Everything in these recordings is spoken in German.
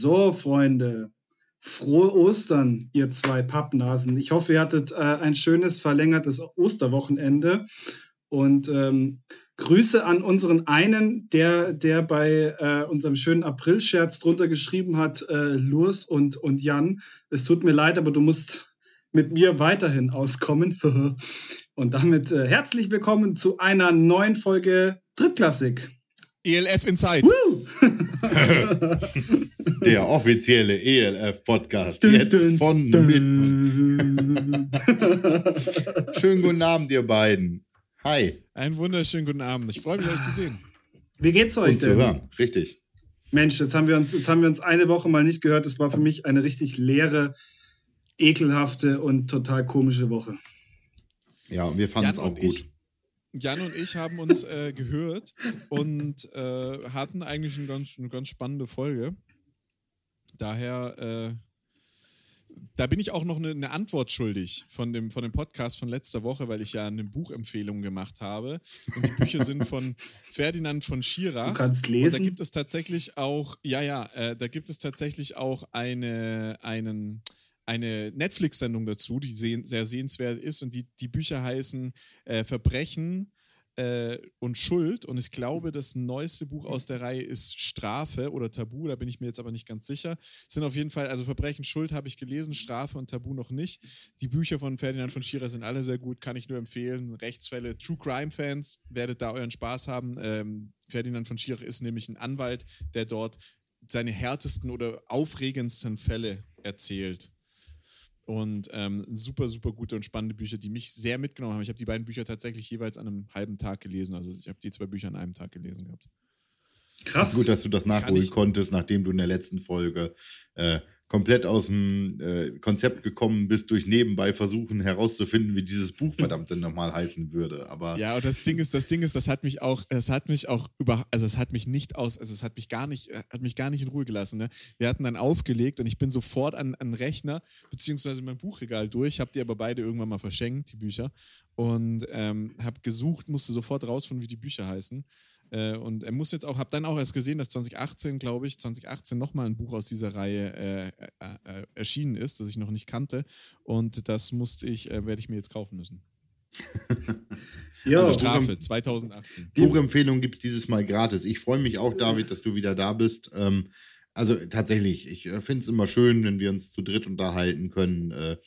So, Freunde, frohe Ostern, ihr zwei Pappnasen. Ich hoffe, ihr hattet äh, ein schönes verlängertes Osterwochenende und ähm, Grüße an unseren einen, der, der bei äh, unserem schönen April-Scherz drunter geschrieben hat, äh, Lurs und, und Jan. Es tut mir leid, aber du musst mit mir weiterhin auskommen. und damit äh, herzlich willkommen zu einer neuen Folge Drittklassik. ELF Inside. Der offizielle ELF-Podcast. Jetzt von mit. Schönen guten Abend, ihr beiden. Hi. Einen wunderschönen guten Abend. Ich freue mich, euch zu sehen. Wie geht's euch Und zu hören, richtig. Mensch, jetzt haben, wir uns, jetzt haben wir uns eine Woche mal nicht gehört. Das war für mich eine richtig leere, ekelhafte und total komische Woche. Ja, und wir fanden es auch gut. Ich, Jan und ich haben uns äh, gehört und äh, hatten eigentlich eine ganz, eine ganz spannende Folge. Daher, äh, da bin ich auch noch eine, eine, Antwort schuldig von dem, von dem Podcast von letzter Woche, weil ich ja eine Buchempfehlung gemacht habe. Und die Bücher sind von Ferdinand von Schirach. Du kannst lesen. Und da gibt es tatsächlich auch, ja, ja, äh, da gibt es tatsächlich auch eine, einen eine Netflix-Sendung dazu, die seh sehr sehenswert ist. Und die, die Bücher heißen äh, Verbrechen äh, und Schuld. Und ich glaube, das neueste Buch aus der Reihe ist Strafe oder Tabu. Da bin ich mir jetzt aber nicht ganz sicher. Es sind auf jeden Fall, also Verbrechen, Schuld habe ich gelesen, Strafe und Tabu noch nicht. Die Bücher von Ferdinand von Schirach sind alle sehr gut, kann ich nur empfehlen. Rechtsfälle, True Crime-Fans, werdet da euren Spaß haben. Ähm, Ferdinand von Schirach ist nämlich ein Anwalt, der dort seine härtesten oder aufregendsten Fälle erzählt. Und ähm, super, super gute und spannende Bücher, die mich sehr mitgenommen haben. Ich habe die beiden Bücher tatsächlich jeweils an einem halben Tag gelesen. Also ich habe die zwei Bücher an einem Tag gelesen gehabt. Krass. Gut, dass du das nachholen konntest, nachdem du in der letzten Folge äh, komplett aus dem äh, Konzept gekommen bist durch nebenbei versuchen herauszufinden, wie dieses Buch verdammt denn nochmal heißen würde. Aber ja, und das Ding ist, das Ding ist, das hat mich auch, es hat mich auch über, also es hat mich nicht aus, also es hat mich gar nicht, äh, hat mich gar nicht in Ruhe gelassen. Ne? Wir hatten dann aufgelegt und ich bin sofort an, an Rechner beziehungsweise mein Buchregal durch, habe die aber beide irgendwann mal verschenkt, die Bücher und ähm, habe gesucht, musste sofort rausfinden, wie die Bücher heißen äh, und er muss jetzt auch, habe dann auch erst gesehen, dass 2018, glaube ich, 2018 nochmal ein Buch aus dieser Reihe äh, äh, äh, erschienen ist, das ich noch nicht kannte. Und das musste ich, äh, werde ich mir jetzt kaufen müssen. ja, also Strafe 2018. Buchempfehlung gibt es dieses Mal gratis. Ich freue mich auch, David, dass du wieder da bist. Ähm, also tatsächlich, ich äh, finde es immer schön, wenn wir uns zu dritt unterhalten können. Äh,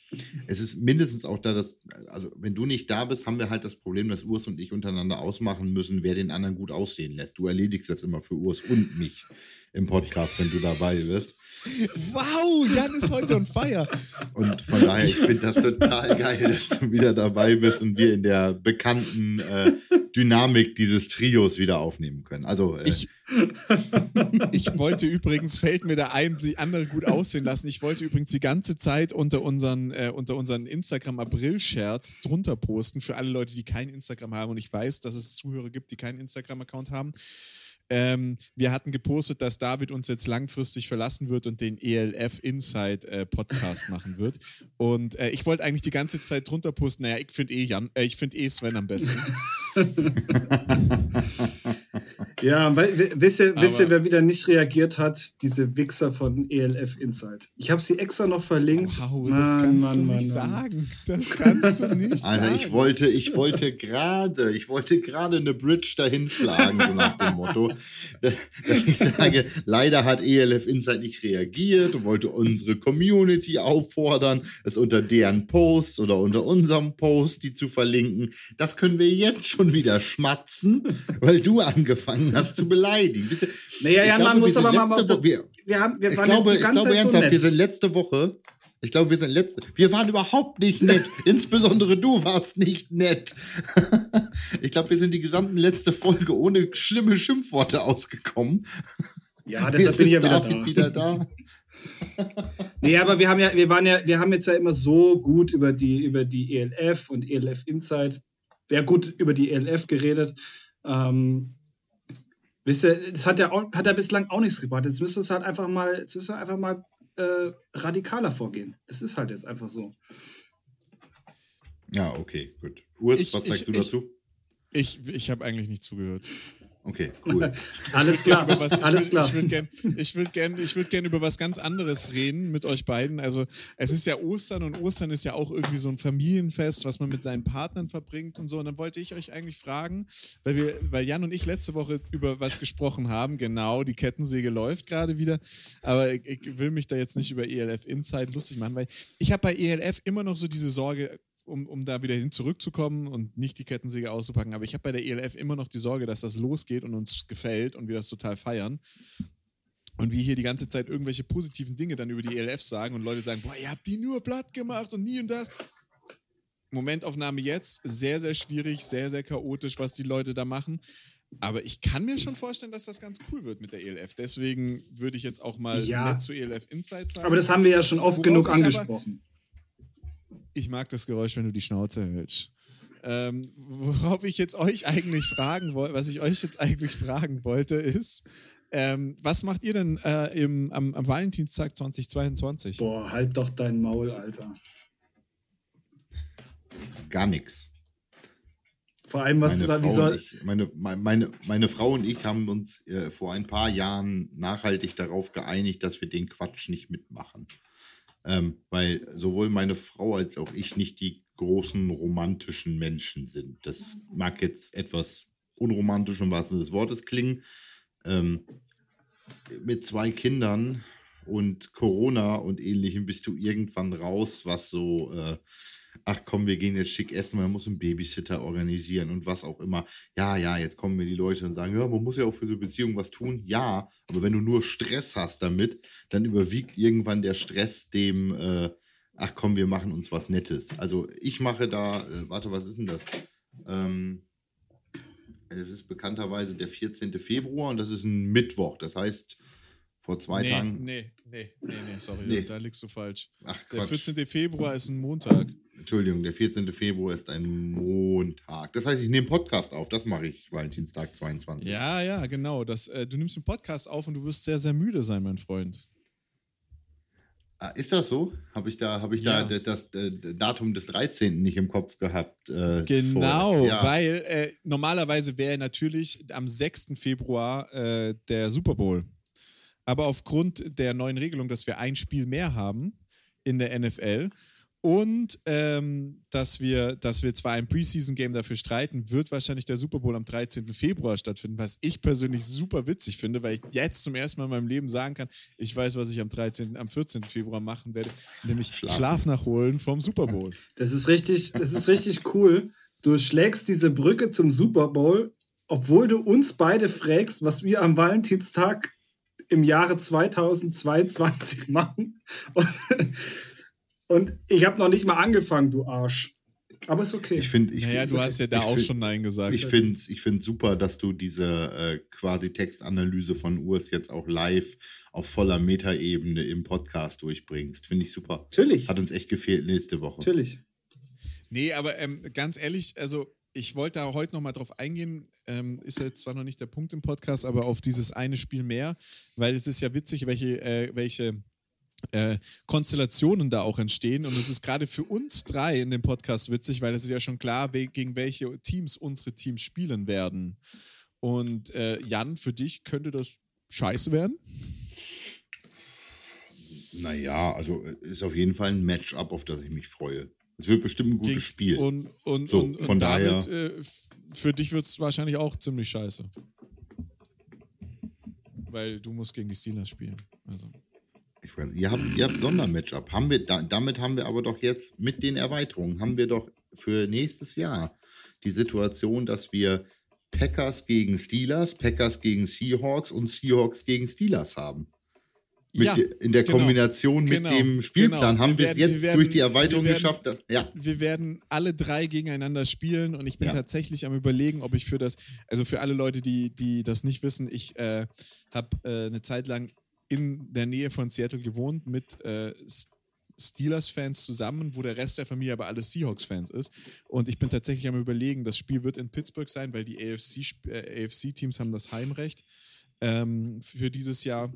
es ist mindestens auch da, dass, also wenn du nicht da bist, haben wir halt das Problem, dass Urs und ich untereinander ausmachen müssen, wer den anderen gut aussehen lässt. Du erledigst das immer für Urs und mich im Podcast, wenn du dabei bist. Wow, Jan ist heute on fire. Und von daher, ich finde das total geil, dass du wieder dabei bist und wir in der bekannten äh, Dynamik dieses Trios wieder aufnehmen können. Also äh, ich, ich wollte übrigens, fällt mir da ein, sie andere gut aussehen lassen. Ich wollte übrigens die ganze Zeit unter unseren, äh, unter unseren Instagram-April-Scherz drunter posten für alle Leute, die kein Instagram haben. Und ich weiß, dass es Zuhörer gibt, die keinen Instagram-Account haben. Ähm, wir hatten gepostet, dass David uns jetzt langfristig verlassen wird und den ELF Inside äh, Podcast machen wird. Und äh, ich wollte eigentlich die ganze Zeit drunter posten, naja, ich finde eh äh, ich finde eh Sven am besten. ja, weil, wisst ihr, wisst ihr, wer wieder nicht reagiert hat? Diese Wichser von ELF Inside. Ich habe sie extra noch verlinkt. Wow, das Mann, kannst Mann, du Mann, nicht sagen. Das kannst du nicht Alter, sagen. ich wollte, ich wollte gerade, ich wollte gerade eine Bridge dahin schlagen, so nach dem Motto dass ich sage, leider hat ELF Insight nicht reagiert und wollte unsere Community auffordern, es unter deren Post oder unter unserem Post die zu verlinken. Das können wir jetzt schon wieder schmatzen, weil du angefangen hast zu beleidigen. Naja, ja, man muss aber mal, wir, wir, haben, wir waren ich glaube, jetzt die ganze ich glaube Zeit ernsthaft, so wir sind letzte Woche ich glaube, wir sind letzte. Wir waren überhaupt nicht nett. Insbesondere du warst nicht nett. ich glaube, wir sind die gesamten letzte Folge ohne schlimme Schimpfworte ausgekommen. Ja, deshalb bin ich ja wieder da. wieder da. nee, aber wir haben ja, wir waren ja, wir haben jetzt ja immer so gut über die, über die ELF und ELF Insight, ja gut über die ELF geredet. Ähm, wisst ihr, das hat ja, auch, hat ja bislang auch nichts gebracht. Jetzt müssen wir halt einfach mal, jetzt müssen wir einfach mal äh, radikaler vorgehen. Das ist halt jetzt einfach so. Ja, okay, gut. Urs, ich, was sagst ich, du dazu? Ich, ich, ich habe eigentlich nicht zugehört. Okay, cool. Alles klar. Was, Alles klar. Ich würde gerne würd gern, würd gern über was ganz anderes reden mit euch beiden. Also, es ist ja Ostern und Ostern ist ja auch irgendwie so ein Familienfest, was man mit seinen Partnern verbringt und so. Und dann wollte ich euch eigentlich fragen, weil, wir, weil Jan und ich letzte Woche über was gesprochen haben. Genau, die Kettensäge läuft gerade wieder. Aber ich, ich will mich da jetzt nicht über ELF Inside lustig machen, weil ich habe bei ELF immer noch so diese Sorge, um, um da wieder hin zurückzukommen und nicht die Kettensäge auszupacken. Aber ich habe bei der ELF immer noch die Sorge, dass das losgeht und uns gefällt und wir das total feiern. Und wir hier die ganze Zeit irgendwelche positiven Dinge dann über die ELF sagen und Leute sagen, boah, ihr habt die nur platt gemacht und nie und das. Momentaufnahme jetzt, sehr, sehr schwierig, sehr, sehr chaotisch, was die Leute da machen. Aber ich kann mir schon vorstellen, dass das ganz cool wird mit der ELF. Deswegen würde ich jetzt auch mal ja. zu ELF Insight sagen. Aber das haben wir ja schon oft Worauf genug angesprochen. Ich mag das Geräusch, wenn du die Schnauze hältst. Ähm, worauf ich jetzt euch eigentlich fragen wollte, was ich euch jetzt eigentlich fragen wollte, ist, ähm, was macht ihr denn äh, im, am, am, Valentinstag 2022? Boah, halt doch dein Maul, Alter. Gar nichts. Vor allem, was meine, wie soll ich, meine, meine, meine Frau und ich haben uns äh, vor ein paar Jahren nachhaltig darauf geeinigt, dass wir den Quatsch nicht mitmachen. Ähm, weil sowohl meine Frau als auch ich nicht die großen romantischen Menschen sind. Das mag jetzt etwas unromantisch im wahrsten Sinne des Wortes klingen. Ähm, mit zwei Kindern und Corona und ähnlichem bist du irgendwann raus, was so äh, ach komm, wir gehen jetzt schick essen, man muss einen Babysitter organisieren und was auch immer. Ja, ja, jetzt kommen mir die Leute und sagen, ja, man muss ja auch für so Beziehungen was tun. Ja, aber wenn du nur Stress hast damit, dann überwiegt irgendwann der Stress dem, äh, ach komm, wir machen uns was Nettes. Also ich mache da, äh, warte, was ist denn das? Ähm, es ist bekannterweise der 14. Februar und das ist ein Mittwoch. Das heißt, vor zwei nee, Tagen. Nee, nee, nee, nee, sorry, nee. da liegst du falsch. Ach, Quatsch. Der 14. Februar ist ein Montag. Entschuldigung, der 14. Februar ist ein Montag. Das heißt, ich nehme Podcast auf. Das mache ich Valentinstag 22. Ja, ja, genau. Das, äh, du nimmst den Podcast auf und du wirst sehr, sehr müde sein, mein Freund. Ah, ist das so? Habe ich da, hab ich ja. da das, das, das, Datum des 13. nicht im Kopf gehabt? Äh, genau, ja. weil äh, normalerweise wäre natürlich am 6. Februar äh, der Super Bowl. Aber aufgrund der neuen Regelung, dass wir ein Spiel mehr haben in der NFL, und ähm, dass, wir, dass wir zwar ein Preseason-Game dafür streiten, wird wahrscheinlich der Super Bowl am 13. Februar stattfinden, was ich persönlich super witzig finde, weil ich jetzt zum ersten Mal in meinem Leben sagen kann, ich weiß, was ich am 13., am 14. Februar machen werde, nämlich Schlafen. Schlaf nachholen vom Super Bowl. Das ist richtig, das ist richtig cool. Du schlägst diese Brücke zum Super Bowl, obwohl du uns beide fragst, was wir am Valentinstag im Jahre 2022 machen. Und und ich habe noch nicht mal angefangen, du Arsch. Aber ist okay. Ich finde, ich naja, du hast ja da auch find, schon Nein gesagt. Ich finde es ich super, dass du diese äh, quasi Textanalyse von Urs jetzt auch live auf voller Metaebene im Podcast durchbringst. Finde ich super. Natürlich. Hat uns echt gefehlt nächste Woche. Natürlich. Nee, aber ähm, ganz ehrlich, also ich wollte da heute noch mal drauf eingehen, ähm, ist jetzt zwar noch nicht der Punkt im Podcast, aber auf dieses eine Spiel mehr, weil es ist ja witzig, welche, äh, welche äh, Konstellationen da auch entstehen. Und es ist gerade für uns drei in dem Podcast witzig, weil es ist ja schon klar, gegen welche Teams unsere Teams spielen werden. Und äh, Jan, für dich könnte das scheiße werden? Naja, also äh, ist auf jeden Fall ein Matchup, auf das ich mich freue. Es wird bestimmt ein gutes Spiel. Und, und, so, und, von daher. Damit, äh, für dich wird es wahrscheinlich auch ziemlich scheiße. Weil du musst gegen die Steelers spielen. Also. Ich weiß, ihr habt, ihr habt Sondermatchup. Haben wir, da, damit haben wir aber doch jetzt mit den Erweiterungen, haben wir doch für nächstes Jahr die Situation, dass wir Packers gegen Steelers, Packers gegen Seahawks und Seahawks gegen Steelers haben. Ja, in der genau, Kombination mit genau, dem Spielplan genau. haben wir es jetzt werden, durch die Erweiterung werden, geschafft. Ja. Wir werden alle drei gegeneinander spielen und ich bin ja. tatsächlich am überlegen, ob ich für das, also für alle Leute, die, die das nicht wissen, ich äh, habe äh, eine Zeit lang in der Nähe von Seattle gewohnt mit äh, Steelers-Fans zusammen, wo der Rest der Familie aber alles Seahawks-Fans ist. Und ich bin tatsächlich am Überlegen, das Spiel wird in Pittsburgh sein, weil die AFC-Teams äh, AFC haben das Heimrecht ähm, für dieses Jahr.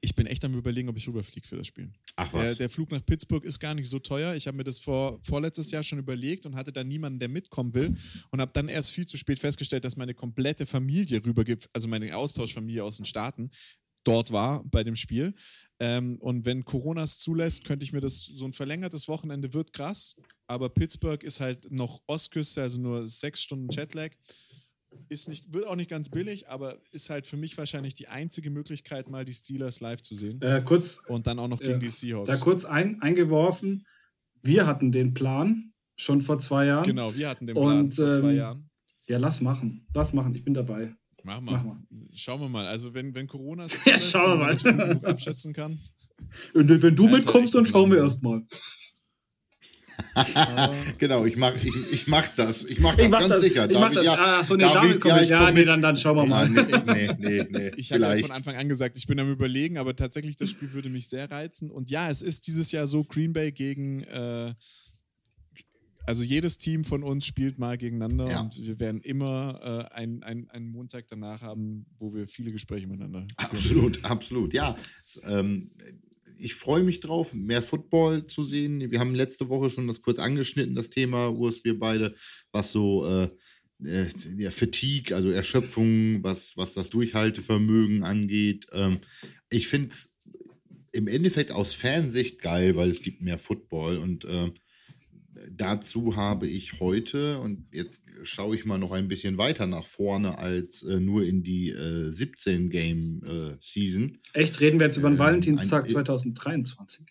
Ich bin echt am überlegen, ob ich rüberfliege für das Spiel. Ach was. Der, der, Flug nach Pittsburgh ist gar nicht so teuer. Ich habe mir das vor, vorletztes Jahr schon überlegt und hatte dann niemanden, der mitkommen will. Und habe dann erst viel zu spät festgestellt, dass meine komplette Familie rübergibt, also meine Austauschfamilie aus den Staaten, dort war bei dem Spiel. Ähm, und wenn Corona es zulässt, könnte ich mir das, so ein verlängertes Wochenende wird krass. Aber Pittsburgh ist halt noch Ostküste, also nur sechs Stunden Jetlag ist nicht, wird auch nicht ganz billig, aber ist halt für mich wahrscheinlich die einzige Möglichkeit, mal die Steelers live zu sehen. Äh, kurz, und dann auch noch gegen äh, die Seahawks. Da kurz ein, eingeworfen, wir hatten den Plan schon vor zwei Jahren. Genau, wir hatten den Plan und, vor zwei ähm, Jahren. Ja, lass machen. Lass machen, ich bin dabei. Mach mal. Mach mal. Schauen wir mal. Also wenn, wenn Corona es ja, schauen wir mal. abschätzen kann. Und wenn du also mitkommst, dann schauen wir erstmal. genau, ich mach, ich, ich mach das. Ich mach das ich mach ganz das, sicher. Ich David, mach das. Ja, ah, so, nee, David, David kommt ja, ja nee, dann, dann schauen wir mal. Ja, nee, nee, nee, ich habe ja von Anfang an gesagt, ich bin am überlegen, aber tatsächlich, das Spiel würde mich sehr reizen. Und ja, es ist dieses Jahr so Green Bay gegen äh, also jedes Team von uns spielt mal gegeneinander ja. und wir werden immer äh, einen ein Montag danach haben, wo wir viele Gespräche miteinander führen. Absolut, absolut. Ja, es, ähm, ich freue mich drauf, mehr Football zu sehen. Wir haben letzte Woche schon das kurz angeschnitten, das Thema, Urs, wir beide, was so äh, äh, Fatigue, also Erschöpfung, was, was das Durchhaltevermögen angeht. Ähm, ich finde es im Endeffekt aus Fansicht geil, weil es gibt mehr Football und äh, dazu habe ich heute, und jetzt schaue ich mal noch ein bisschen weiter nach vorne als äh, nur in die äh, 17-Game-Season. Äh, Echt, reden wir jetzt über den ähm, Valentinstag ein, 2023?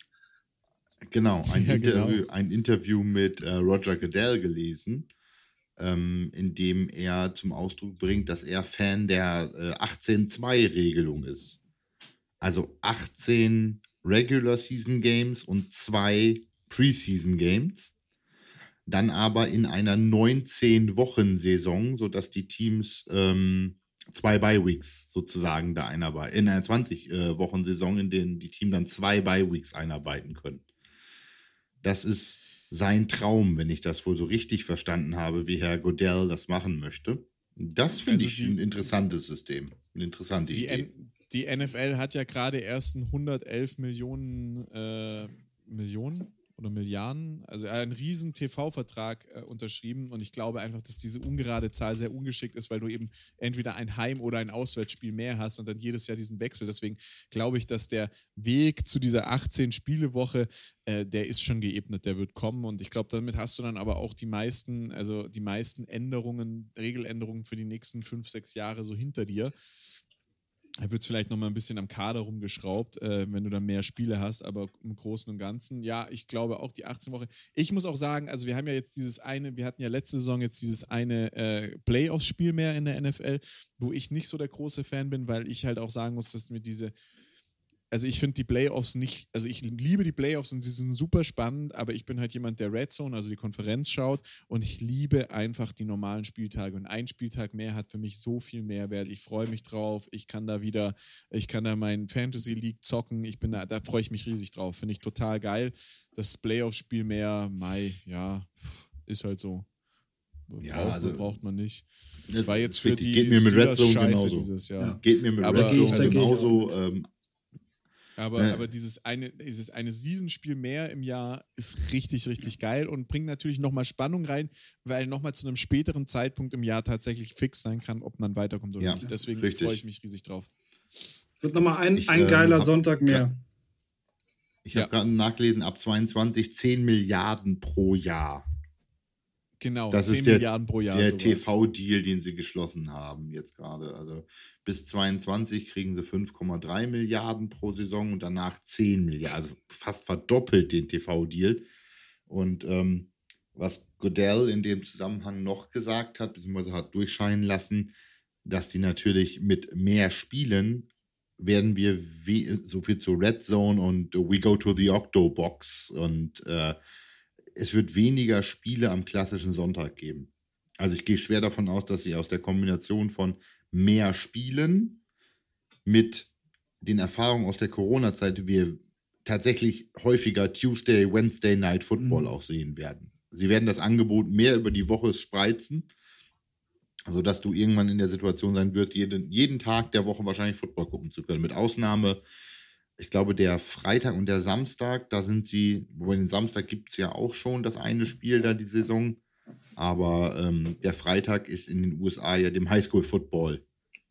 Genau, ein, ja, genau. Interview, genau. ein Interview mit äh, Roger Goodell gelesen, ähm, in dem er zum Ausdruck bringt, dass er Fan der äh, 18-2-Regelung ist. Also 18 Regular Season Games und zwei Preseason Games dann aber in einer 19-Wochen-Saison, sodass die Teams ähm, zwei Bye-Weeks sozusagen da einarbeiten. In einer 20-Wochen-Saison, äh, in denen die Teams dann zwei Bye-Weeks einarbeiten können. Das ist sein Traum, wenn ich das wohl so richtig verstanden habe, wie Herr Godell das machen möchte. Das finde also ich die, ein interessantes System. Eine interessante die Idee. N die NFL hat ja gerade erst ein 111 Millionen äh, Millionen oder Milliarden, also er hat einen riesen TV-Vertrag äh, unterschrieben und ich glaube einfach, dass diese ungerade Zahl sehr ungeschickt ist, weil du eben entweder ein Heim- oder ein Auswärtsspiel mehr hast und dann jedes Jahr diesen Wechsel. Deswegen glaube ich, dass der Weg zu dieser 18-Spiele-Woche, äh, der ist schon geebnet, der wird kommen und ich glaube, damit hast du dann aber auch die meisten, also die meisten Änderungen, Regeländerungen für die nächsten fünf, sechs Jahre so hinter dir. Da wird es vielleicht nochmal ein bisschen am Kader rumgeschraubt, äh, wenn du dann mehr Spiele hast, aber im Großen und Ganzen, ja, ich glaube auch die 18 Woche. Ich muss auch sagen, also wir haben ja jetzt dieses eine, wir hatten ja letzte Saison jetzt dieses eine äh, Playoffs-Spiel mehr in der NFL, wo ich nicht so der große Fan bin, weil ich halt auch sagen muss, dass mir diese also ich finde die Playoffs nicht, also ich liebe die Playoffs und sie sind super spannend, aber ich bin halt jemand, der Red Zone, also die Konferenz schaut und ich liebe einfach die normalen Spieltage und ein Spieltag mehr hat für mich so viel Mehrwert. Ich freue mich drauf, ich kann da wieder, ich kann da meinen Fantasy League zocken, ich bin da, da freue ich mich riesig drauf, finde ich total geil. Das Playoff-Spiel mehr, Mai, ja, ist halt so. Ja, braucht, also, braucht man nicht. Das war jetzt für die geht mir mit Red Zone genauso. Dieses Jahr. Ja. Geht mir mit aber Red Zone genauso. Ähm, aber, ja. aber dieses eine, dieses eine Season-Spiel mehr im Jahr ist richtig, richtig geil und bringt natürlich nochmal Spannung rein, weil nochmal zu einem späteren Zeitpunkt im Jahr tatsächlich fix sein kann, ob man weiterkommt oder ja, nicht. Deswegen freue ich mich riesig drauf. Wird nochmal ein, ich, ein geiler ähm, Sonntag mehr. Ich habe gerade nachgelesen, ab 22 10 Milliarden pro Jahr. Genau, das ist der, Milliarden pro Jahr. Der TV-Deal, den sie geschlossen haben jetzt gerade. Also bis 22 kriegen sie 5,3 Milliarden pro Saison und danach 10 Milliarden. Also fast verdoppelt den TV-Deal. Und ähm, was Godell in dem Zusammenhang noch gesagt hat, beziehungsweise hat durchscheinen lassen, dass die natürlich mit mehr Spielen werden wir so viel zu Red Zone und We Go to the Octo Box und äh, es wird weniger Spiele am klassischen Sonntag geben. Also ich gehe schwer davon aus, dass sie aus der Kombination von mehr Spielen mit den Erfahrungen aus der Corona-Zeit wir tatsächlich häufiger Tuesday, Wednesday Night Football mhm. auch sehen werden. Sie werden das Angebot mehr über die Woche spreizen, sodass du irgendwann in der Situation sein wirst, jeden, jeden Tag der Woche wahrscheinlich Football gucken zu können. Mit Ausnahme ich glaube, der Freitag und der Samstag, da sind sie, wobei den Samstag gibt es ja auch schon das eine Spiel da die Saison. Aber ähm, der Freitag ist in den USA ja dem Highschool-Football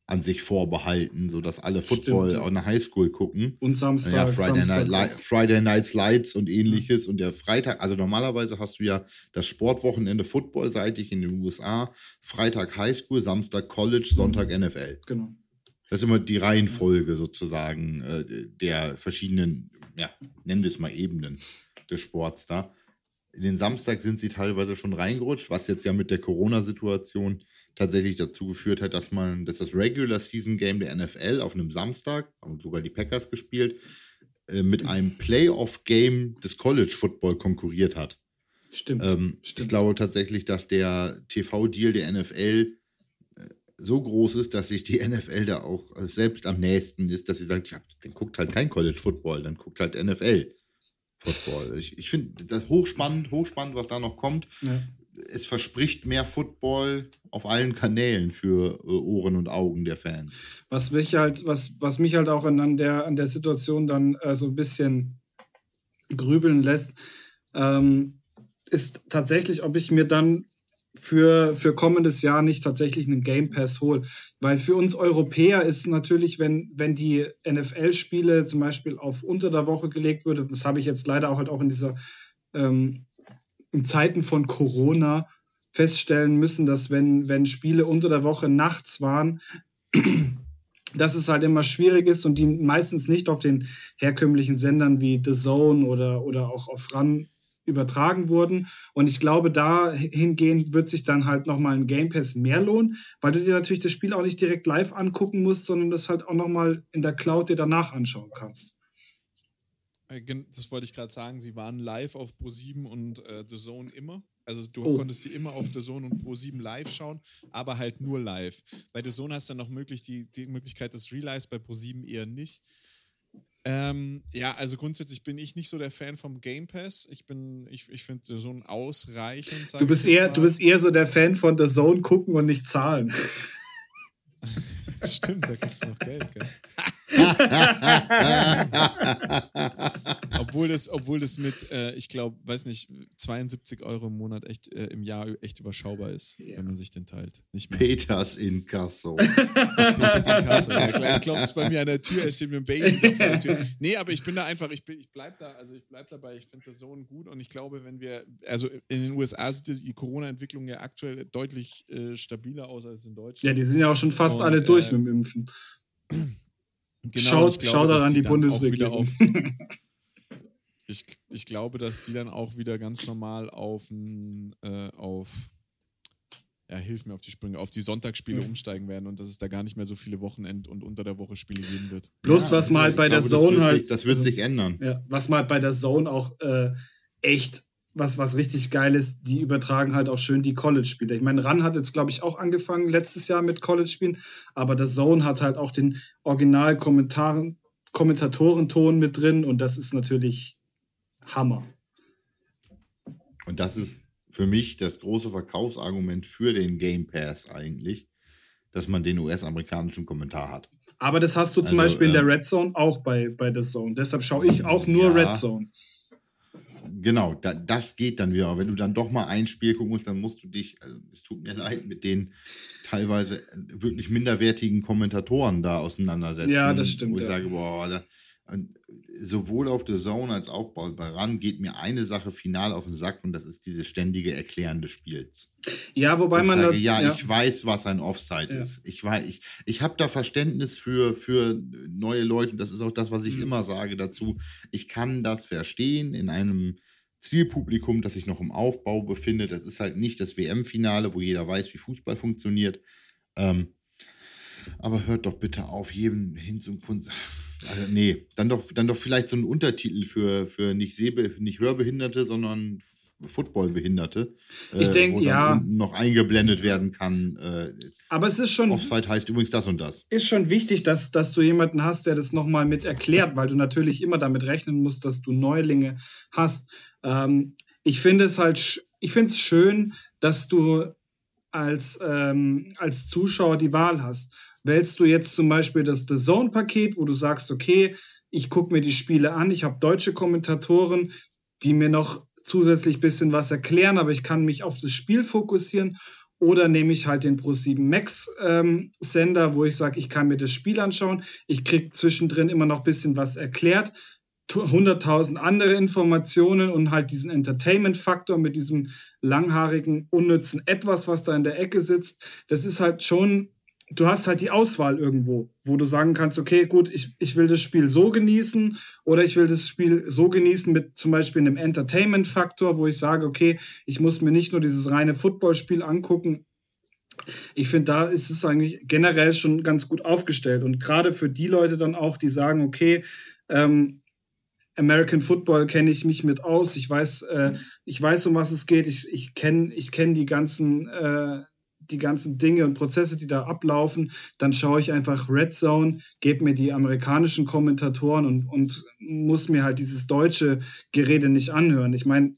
an sich vorbehalten, sodass alle Football Stimmt, ja. der Highschool gucken. Und Samstag. Ja, Friday, Samstag Night, Friday Night Slides und ähnliches. Ja. Und der Freitag, also normalerweise hast du ja das Sportwochenende Football-seitig in den USA, Freitag Highschool, Samstag College, Sonntag NFL. Genau. Das ist immer die Reihenfolge sozusagen äh, der verschiedenen, ja, nennen wir es mal Ebenen des Sports da. In den Samstag sind sie teilweise schon reingerutscht, was jetzt ja mit der Corona-Situation tatsächlich dazu geführt hat, dass man, dass das Regular Season Game der NFL auf einem Samstag, haben sogar die Packers gespielt, äh, mit einem Playoff Game des College Football konkurriert hat. Stimmt, ähm, stimmt. Ich glaube tatsächlich, dass der TV-Deal der NFL so groß ist, dass sich die NFL da auch äh, selbst am nächsten ist, dass sie sagt, ja, dann guckt halt kein College Football, dann guckt halt NFL Football. Ich, ich finde das hochspannend, hochspannend, was da noch kommt. Ja. Es verspricht mehr Football auf allen Kanälen für äh, Ohren und Augen der Fans. Was mich halt, was, was mich halt auch an der, an der Situation dann äh, so ein bisschen grübeln lässt, ähm, ist tatsächlich, ob ich mir dann für, für kommendes Jahr nicht tatsächlich einen Game Pass hole. Weil für uns Europäer ist natürlich, wenn, wenn die NFL-Spiele zum Beispiel auf unter der Woche gelegt würde, das habe ich jetzt leider auch halt auch in dieser ähm, in Zeiten von Corona feststellen müssen, dass wenn, wenn Spiele unter der Woche nachts waren, dass es halt immer schwierig ist und die meistens nicht auf den herkömmlichen Sendern wie The Zone oder, oder auch auf RAN übertragen wurden. Und ich glaube, dahingehend wird sich dann halt nochmal ein Game Pass mehr lohnen, weil du dir natürlich das Spiel auch nicht direkt live angucken musst, sondern das halt auch nochmal in der Cloud dir danach anschauen kannst. Äh, das wollte ich gerade sagen, sie waren live auf Pro7 und äh, The Zone immer. Also du oh. konntest sie immer auf The Zone und Pro7 live schauen, aber halt nur live. Bei The Zone hast du dann noch möglich die, die Möglichkeit des Relives, bei Pro7 eher nicht. Ähm, ja, also grundsätzlich bin ich nicht so der Fan vom Game Pass. Ich bin, ich, ich finde so ein ausreichend. Du bist eher, du bist eher so der Fan von The Zone gucken und nicht zahlen. Stimmt, da kriegst du noch Geld, gell? obwohl, das, obwohl das mit, äh, ich glaube, weiß nicht, 72 Euro im Monat echt äh, im Jahr echt überschaubar ist, ja. wenn man sich den teilt. Nicht mehr. Peters Inkasso. Peters Inkasso, ja klar. Ich klopft es bei mir an der Tür, er steht mit dem Baby vor der Tür. Nee, aber ich bin da einfach, ich, ich bleib da, also ich bleib dabei, ich finde das so gut und ich glaube, wenn wir, also in den USA sieht die Corona-Entwicklung ja aktuell deutlich äh, stabiler aus als in Deutschland. Ja, die sind ja auch schon fast und, alle durch äh, mit dem Impfen. Genau, schaut, glaube, schaut an die, die Bundesregierung. ich, ich glaube, dass die dann auch wieder ganz normal auf, äh, auf ja, hilf mir auf die Sprünge, auf die Sonntagsspiele mhm. umsteigen werden und dass es da gar nicht mehr so viele Wochenend- und unter der Woche Spiele geben wird. Bloß was mal halt bei der glaube, Zone das halt. Sich, das wird sich ändern. Ja, was mal halt bei der Zone auch äh, echt was, was richtig geil ist, die übertragen halt auch schön die College-Spiele. Ich meine, RAN hat jetzt, glaube ich, auch angefangen letztes Jahr mit College-Spielen, aber der Zone hat halt auch den Original-Kommentatorenton mit drin und das ist natürlich Hammer. Und das ist für mich das große Verkaufsargument für den Game Pass eigentlich, dass man den US-amerikanischen Kommentar hat. Aber das hast du zum also, Beispiel in der ähm, Red Zone auch bei, bei The Zone. Deshalb schaue ich auch nur ja, Red Zone genau, da, das geht dann wieder. Aber wenn du dann doch mal ein Spiel gucken musst, dann musst du dich, also es tut mir leid, mit den teilweise wirklich minderwertigen Kommentatoren da auseinandersetzen. Ja, das stimmt. Wo ich ja. sage, boah, da, sowohl auf der Zone als auch bei RAN geht mir eine Sache final auf den Sack und das ist dieses ständige Erklären des Spiels. Ja, wobei man. Sage, ja, ja, ich weiß, was ein Offside ja. ist. Ich, ich, ich habe da Verständnis für, für neue Leute. Das ist auch das, was ich mhm. immer sage dazu. Ich kann das verstehen in einem Zielpublikum, das sich noch im Aufbau befindet. Das ist halt nicht das WM-Finale, wo jeder weiß, wie Fußball funktioniert. Ähm, aber hört doch bitte auf, jedem hin zum Kunst. Also, nee, dann doch, dann doch vielleicht so ein Untertitel für, für nicht, Sehbe nicht Hörbehinderte, sondern Footballbehinderte. Ich äh, denke, ja. Noch eingeblendet werden kann. Äh, aber es ist schon. Offside heißt übrigens das und das. Ist schon wichtig, dass, dass du jemanden hast, der das nochmal mit erklärt, weil du natürlich immer damit rechnen musst, dass du Neulinge hast. Ähm, ich finde es halt, ich finde es schön, dass du als, ähm, als Zuschauer die Wahl hast. Wählst du jetzt zum Beispiel das The Zone-Paket, wo du sagst, okay, ich gucke mir die Spiele an, ich habe deutsche Kommentatoren, die mir noch zusätzlich ein bisschen was erklären, aber ich kann mich auf das Spiel fokussieren. Oder nehme ich halt den Pro7 Max ähm, Sender, wo ich sage, ich kann mir das Spiel anschauen. Ich kriege zwischendrin immer noch ein bisschen was erklärt. 100.000 andere Informationen und halt diesen Entertainment-Faktor mit diesem langhaarigen, unnützen Etwas, was da in der Ecke sitzt. Das ist halt schon du hast halt die Auswahl irgendwo, wo du sagen kannst, okay, gut, ich, ich will das Spiel so genießen oder ich will das Spiel so genießen mit zum Beispiel einem Entertainment-Faktor, wo ich sage, okay, ich muss mir nicht nur dieses reine Footballspiel angucken. Ich finde, da ist es eigentlich generell schon ganz gut aufgestellt. Und gerade für die Leute dann auch, die sagen, okay, ähm, American Football kenne ich mich mit aus. Ich weiß, äh, ich weiß, um was es geht. Ich, ich kenne ich kenn die ganzen äh, die ganzen Dinge und Prozesse, die da ablaufen, dann schaue ich einfach Red Zone, gebe mir die amerikanischen Kommentatoren und, und muss mir halt dieses deutsche Gerede nicht anhören. Ich meine,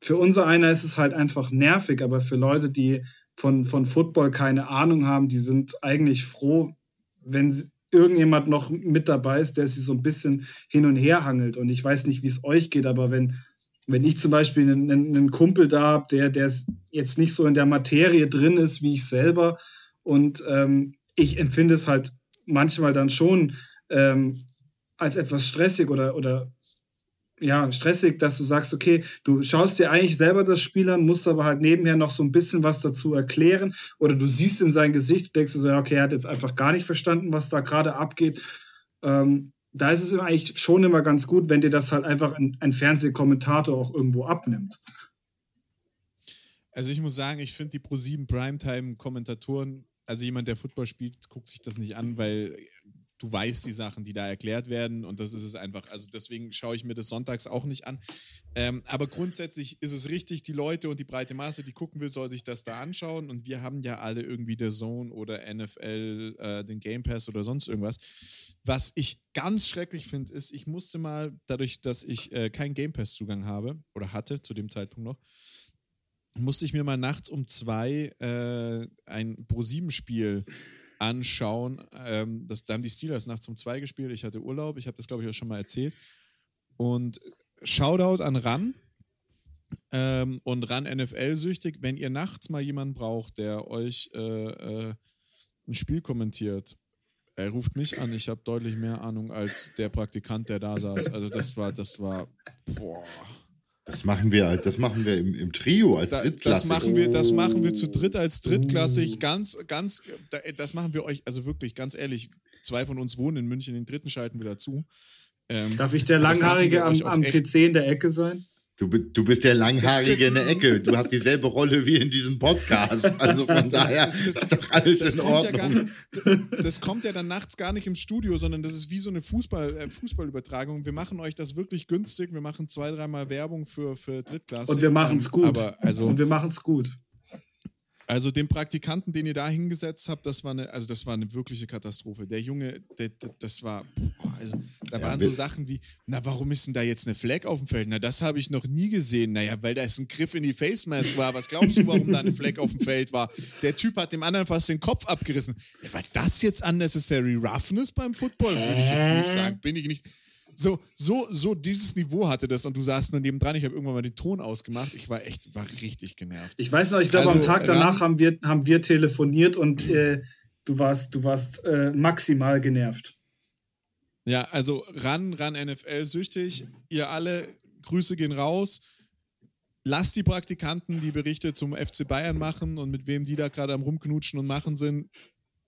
für unser einer ist es halt einfach nervig, aber für Leute, die von, von Football keine Ahnung haben, die sind eigentlich froh, wenn irgendjemand noch mit dabei ist, der sie so ein bisschen hin und her hangelt. Und ich weiß nicht, wie es euch geht, aber wenn wenn ich zum Beispiel einen, einen Kumpel da habe, der, der jetzt nicht so in der Materie drin ist wie ich selber und ähm, ich empfinde es halt manchmal dann schon ähm, als etwas stressig oder, oder ja, stressig, dass du sagst, okay, du schaust dir eigentlich selber das Spiel an, musst aber halt nebenher noch so ein bisschen was dazu erklären oder du siehst in sein Gesicht, du denkst so, okay, er hat jetzt einfach gar nicht verstanden, was da gerade abgeht. Ähm, da ist es eigentlich schon immer ganz gut, wenn dir das halt einfach ein, ein Fernsehkommentator auch irgendwo abnimmt. Also ich muss sagen, ich finde die Pro7 Primetime-Kommentatoren, also jemand, der Football spielt, guckt sich das nicht an, weil du weißt die Sachen, die da erklärt werden und das ist es einfach. Also deswegen schaue ich mir das sonntags auch nicht an. Ähm, aber grundsätzlich ist es richtig, die Leute und die breite Masse, die gucken will, soll sich das da anschauen und wir haben ja alle irgendwie der Zone oder NFL, äh, den Game Pass oder sonst irgendwas. Was ich ganz schrecklich finde, ist, ich musste mal, dadurch, dass ich äh, keinen Game Pass-Zugang habe oder hatte zu dem Zeitpunkt noch, musste ich mir mal nachts um zwei äh, ein Pro-7-Spiel anschauen. Ähm, das, da haben die Steelers nachts um zwei gespielt. Ich hatte Urlaub. Ich habe das, glaube ich, auch schon mal erzählt. Und Shoutout an RAN ähm, und RAN NFL-süchtig. Wenn ihr nachts mal jemanden braucht, der euch äh, äh, ein Spiel kommentiert, er ruft mich an. Ich habe deutlich mehr Ahnung als der Praktikant, der da saß. Also das war, das war, boah. Das machen wir, das machen wir im, im Trio als da, Das machen, wir, das machen wir zu dritt als drittklassig. Ganz, ganz, das machen wir euch, also wirklich, ganz ehrlich, zwei von uns wohnen in München, den dritten schalten wir dazu. Ähm, Darf ich der Langhaarige am, am PC in der Ecke sein? Du, du bist der Langhaarige in der Ecke. Du hast dieselbe Rolle wie in diesem Podcast. Also von daher ist doch alles das in Ordnung. Ja nicht, das kommt ja dann nachts gar nicht im Studio, sondern das ist wie so eine Fußball, äh, Fußballübertragung. Wir machen euch das wirklich günstig. Wir machen zwei, dreimal Werbung für, für Drittklasse. Und wir machen es gut. Aber also, Und wir machen es gut. Also den Praktikanten, den ihr da hingesetzt habt, das war eine, also das war eine wirkliche Katastrophe. Der Junge, der, der, das war, boah, also da ja, waren so Sachen wie, na, warum ist denn da jetzt eine Flag auf dem Feld? Na, das habe ich noch nie gesehen. Naja, weil da ist ein Griff in die Face Mask war. Was glaubst du, warum da eine Flag auf dem Feld war? Der Typ hat dem anderen fast den Kopf abgerissen. Ja, war das jetzt unnecessary roughness beim Football? Würde ich jetzt nicht sagen. Bin ich nicht. So, so, so dieses Niveau hatte das und du saßt nur nebendran. Ich habe irgendwann mal den Ton ausgemacht. Ich war echt, war richtig genervt. Ich weiß noch, ich glaube, also, am Tag danach haben wir, haben wir telefoniert und äh, du warst, du warst äh, maximal genervt. Ja, also ran, ran NFL süchtig. Ihr alle, Grüße gehen raus. Lasst die Praktikanten die Berichte zum FC Bayern machen und mit wem die da gerade am rumknutschen und machen sind.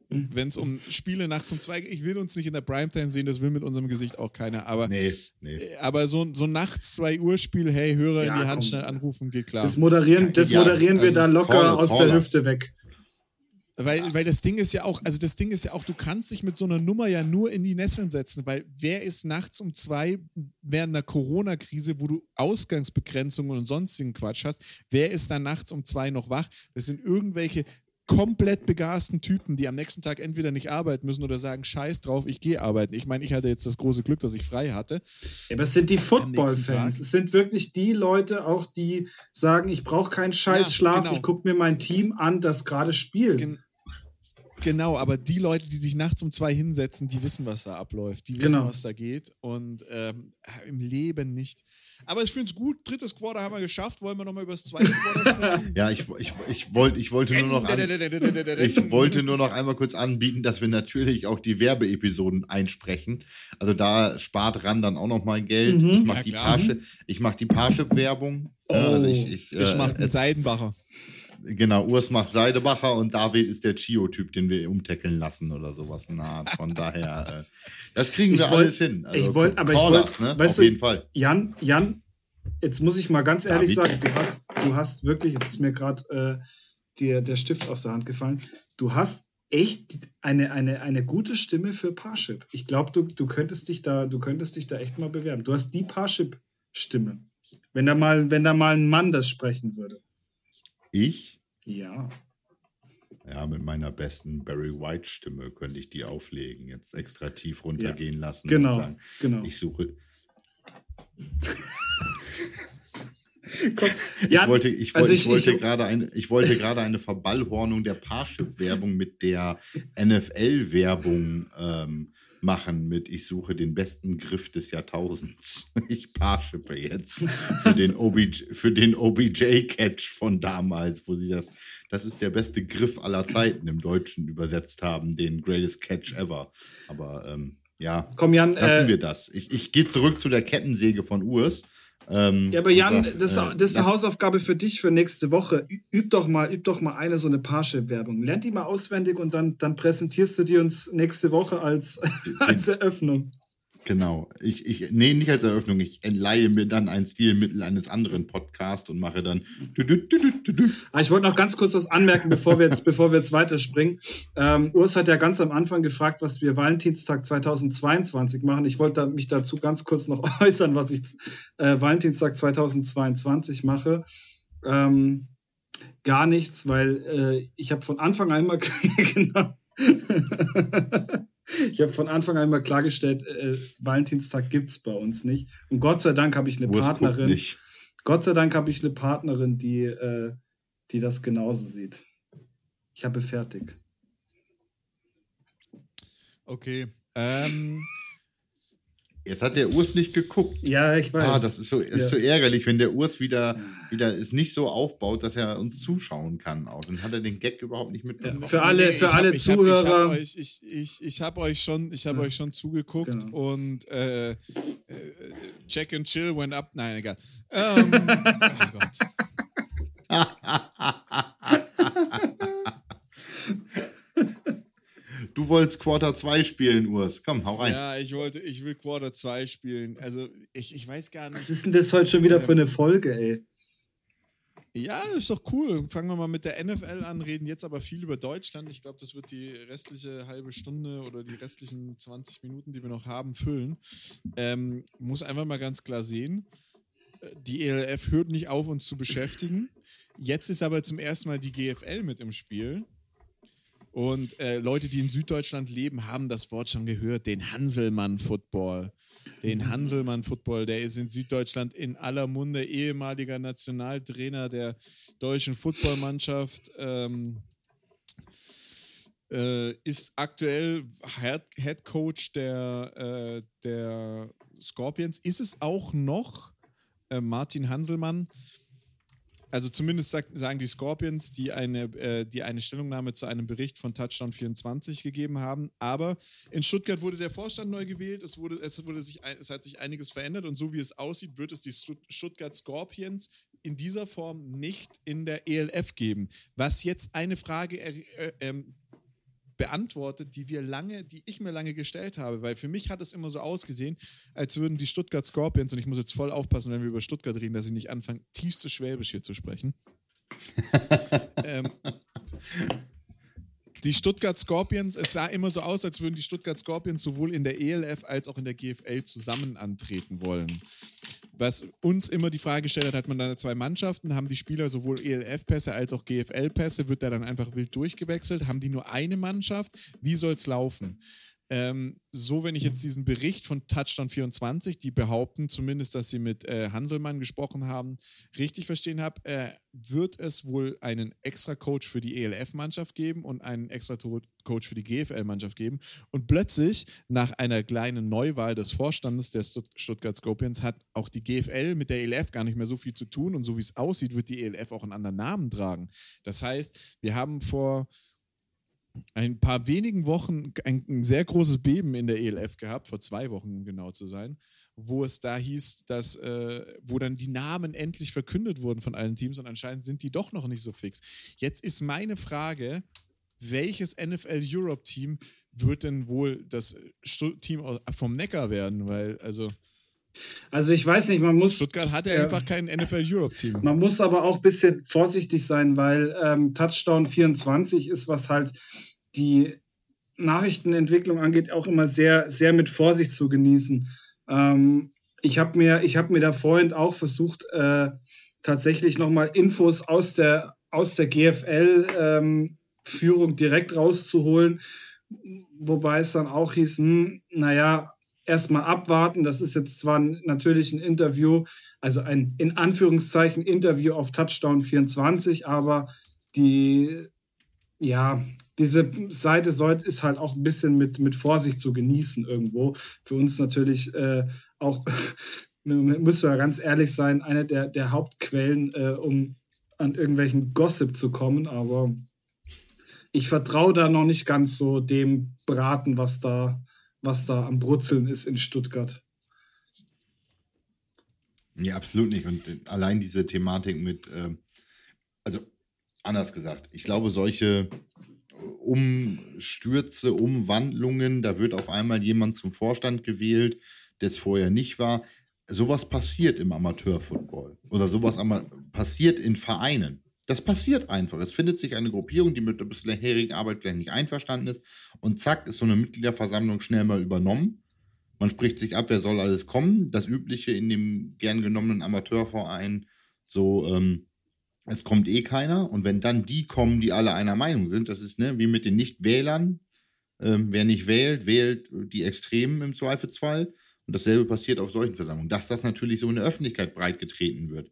Wenn es um Spiele nachts um zwei geht, ich will uns nicht in der Primetime sehen, das will mit unserem Gesicht auch keiner. Aber, nee, nee. Äh, aber so, so nachts 2 Uhr Spiel, hey, Hörer ja, in die Hand schnell anrufen, geht klar. Das moderieren, das moderieren ja, wir also da locker call, aus call der Hüfte weg. Weil, weil das Ding ist ja auch, also das Ding ist ja auch, du kannst dich mit so einer Nummer ja nur in die Nesseln setzen, weil wer ist nachts um zwei während einer Corona-Krise, wo du Ausgangsbegrenzungen und sonstigen Quatsch hast, wer ist dann nachts um zwei noch wach? Das sind irgendwelche komplett begasten Typen, die am nächsten Tag entweder nicht arbeiten müssen oder sagen, scheiß drauf, ich gehe arbeiten. Ich meine, ich hatte jetzt das große Glück, dass ich frei hatte. Ja, aber es sind die Football-Fans. Es sind wirklich die Leute auch, die sagen, ich brauche keinen scheiß Schlaf, ja, genau. ich gucke mir mein Team an, das gerade spielt. Gen Genau, aber die Leute, die sich nachts um zwei hinsetzen, die wissen, was da abläuft. Die wissen, genau. was da geht. Und ähm, im Leben nicht. Aber ich finde es gut. Drittes Quarter haben wir geschafft. Wollen wir nochmal über das zweite Quarter sprechen? ja, ich, ich, ich, wollt, ich, wollte nur noch an, ich wollte nur noch einmal kurz anbieten, dass wir natürlich auch die Werbeepisoden einsprechen. Also da spart Ran dann auch nochmal Geld. Mhm. Ich mache ja, die, Parship, Parship-Werbung. Oh. Also ich ich, äh, ich mache einen Seidenbacher. Genau, Urs macht Seidebacher und David ist der Chio-Typ, den wir umtackeln lassen oder sowas. Na, von daher, äh, das kriegen wir wollt, alles hin. Also, ich wollte, aber ich wollte, ne? weißt Auf du, jeden Fall. Jan, Jan, jetzt muss ich mal ganz ehrlich David. sagen, du hast, du hast wirklich, jetzt ist mir gerade äh, der Stift aus der Hand gefallen, du hast echt eine, eine, eine gute Stimme für Parship. Ich glaube, du, du könntest dich da, du könntest dich da echt mal bewerben. Du hast die Parship-Stimme. Wenn da mal, wenn da mal ein Mann das sprechen würde. Ich? Ja. Ja, mit meiner besten Barry White Stimme könnte ich die auflegen, jetzt extra tief runtergehen ja. lassen genau, und sagen, genau. ich suche. Komm, ja, ich wollte, ich, also ich, wollte gerade eine, ich wollte gerade eine Verballhornung der Parship-Werbung mit der NFL-Werbung ähm, machen mit Ich suche den besten Griff des Jahrtausends. Ich parschippe jetzt für den, OBJ, für den OBJ-Catch von damals, wo sie das, das ist der beste Griff aller Zeiten im Deutschen übersetzt haben, den Greatest Catch ever. Aber ähm, ja, Komm, Jan, lassen äh, wir das. Ich, ich gehe zurück zu der Kettensäge von Urs. Ähm, ja, aber Jan, sagt, das, äh, das, ist eine Hausaufgabe für dich für nächste Woche. Üb doch mal, üb doch mal eine so eine Parship-Werbung. Lern die mal auswendig und dann, dann präsentierst du die uns nächste Woche als, als Eröffnung. Genau. Ich, ich, nee, nicht als Eröffnung. Ich entleihe mir dann ein Stilmittel eines anderen Podcasts und mache dann. Ah, ich wollte noch ganz kurz was anmerken, bevor wir jetzt, bevor wir jetzt weiterspringen. Ähm, Urs hat ja ganz am Anfang gefragt, was wir Valentinstag 2022 machen. Ich wollte mich dazu ganz kurz noch äußern, was ich äh, Valentinstag 2022 mache. Ähm, gar nichts, weil äh, ich habe von Anfang an immer genau ich habe von Anfang an mal klargestellt, äh, Valentinstag gibt es bei uns nicht. Und Gott sei Dank habe ich eine Urs Partnerin. Gott sei Dank habe ich eine Partnerin, die, äh, die das genauso sieht. Ich habe fertig. Okay. Ähm, Jetzt hat der Urs nicht geguckt. Ja, ich weiß. Ah, das ist so, ist ja. so ärgerlich, wenn der Urs wieder, wieder es nicht so aufbaut, dass er uns zuschauen kann. Auch. Dann hat er den Gag überhaupt nicht mitbekommen. Ja, für alle, für alle hab, Zuhörer. Ich, ich, ich, ich habe euch schon, ich hab ja. euch schon zugeguckt genau. und äh, äh, Check and Chill went up. Nein, egal. Ähm, oh Gott. Wolltest Quarter 2 spielen, Urs. Komm, hau rein. Ja, ich wollte, ich will Quarter 2 spielen. Also, ich, ich weiß gar nicht. Was ist denn das heute schon wieder für eine Folge, ey? Ja, ist doch cool. Fangen wir mal mit der NFL an, reden jetzt aber viel über Deutschland. Ich glaube, das wird die restliche halbe Stunde oder die restlichen 20 Minuten, die wir noch haben, füllen. Ähm, muss einfach mal ganz klar sehen, die ELF hört nicht auf, uns zu beschäftigen. Jetzt ist aber zum ersten Mal die GFL mit im Spiel. Und äh, Leute, die in Süddeutschland leben, haben das Wort schon gehört, den Hanselmann-Football. Den Hanselmann-Football, der ist in Süddeutschland in aller Munde ehemaliger Nationaltrainer der deutschen Footballmannschaft. Ähm, äh, ist aktuell Head Coach der, äh, der Scorpions. Ist es auch noch äh, Martin Hanselmann? Also zumindest sagt, sagen die Scorpions, die eine, äh, die eine Stellungnahme zu einem Bericht von Touchdown 24 gegeben haben. Aber in Stuttgart wurde der Vorstand neu gewählt, es, wurde, es, wurde sich, es hat sich einiges verändert und so wie es aussieht, wird es die Stuttgart Scorpions in dieser Form nicht in der ELF geben. Was jetzt eine Frage äh, äh, beantwortet, die wir lange, die ich mir lange gestellt habe, weil für mich hat es immer so ausgesehen, als würden die Stuttgart Scorpions, und ich muss jetzt voll aufpassen, wenn wir über Stuttgart reden, dass ich nicht anfange, tiefste Schwäbisch hier zu sprechen. ähm, die Stuttgart Scorpions, es sah immer so aus, als würden die Stuttgart Scorpions sowohl in der ELF als auch in der GFL zusammen antreten wollen. Was uns immer die Frage gestellt hat, hat man da zwei Mannschaften, haben die Spieler sowohl ELF-Pässe als auch GFL-Pässe, wird da dann einfach wild durchgewechselt? Haben die nur eine Mannschaft? Wie soll es laufen? Ähm, so, wenn ich jetzt diesen Bericht von Touchdown 24, die behaupten zumindest, dass sie mit äh, Hanselmann gesprochen haben, richtig verstehen habe, äh, wird es wohl einen extra Coach für die ELF-Mannschaft geben und einen extra Coach für die GFL-Mannschaft geben. Und plötzlich, nach einer kleinen Neuwahl des Vorstandes der Stuttgart Scorpions, hat auch die GFL mit der ELF gar nicht mehr so viel zu tun. Und so wie es aussieht, wird die ELF auch einen anderen Namen tragen. Das heißt, wir haben vor ein paar wenigen Wochen ein, ein, sehr großes Beben in der ELF gehabt, vor zwei Wochen um genau zu sein, wo es da hieß, dass, äh, wo dann die Namen endlich verkündet wurden von allen Teams und anscheinend sind die doch noch nicht so fix. Jetzt ist meine Frage, welches NFL Europe Team wird denn wohl das Team vom Neckar werden? Weil, also. Also ich weiß nicht, man muss. Stuttgart hatte äh, einfach kein NFL Europe Team. Man muss aber auch ein bisschen vorsichtig sein, weil ähm, Touchdown 24 ist, was halt die Nachrichtenentwicklung angeht, auch immer sehr, sehr mit Vorsicht zu genießen. Ähm, ich habe mir, hab mir da vorhin auch versucht, äh, tatsächlich nochmal Infos aus der, aus der GFL-Führung ähm, direkt rauszuholen, wobei es dann auch hieß, hm, naja, erstmal abwarten. Das ist jetzt zwar natürlich ein Interview, also ein in Anführungszeichen Interview auf Touchdown 24, aber die, ja, diese Seite ist halt auch ein bisschen mit, mit Vorsicht zu genießen irgendwo. Für uns natürlich äh, auch, müssen wir ganz ehrlich sein, eine der, der Hauptquellen, äh, um an irgendwelchen Gossip zu kommen, aber ich vertraue da noch nicht ganz so dem Braten, was da, was da am Brutzeln ist in Stuttgart. Ja, absolut nicht. Und allein diese Thematik mit, äh, also anders gesagt, ich glaube, solche Umstürze, Umwandlungen, da wird auf einmal jemand zum Vorstand gewählt, der es vorher nicht war. Sowas passiert im Amateurfootball oder sowas passiert in Vereinen. Das passiert einfach. Es findet sich eine Gruppierung, die mit der bisherigen Arbeit vielleicht nicht einverstanden ist und zack ist so eine Mitgliederversammlung schnell mal übernommen. Man spricht sich ab, wer soll alles kommen. Das Übliche in dem gern genommenen Amateurverein, so ähm, es kommt eh keiner. Und wenn dann die kommen, die alle einer Meinung sind, das ist ne, wie mit den Nichtwählern. Ähm, wer nicht wählt, wählt die Extremen im Zweifelsfall. Und dasselbe passiert auf solchen Versammlungen. Dass das natürlich so in der Öffentlichkeit breitgetreten wird.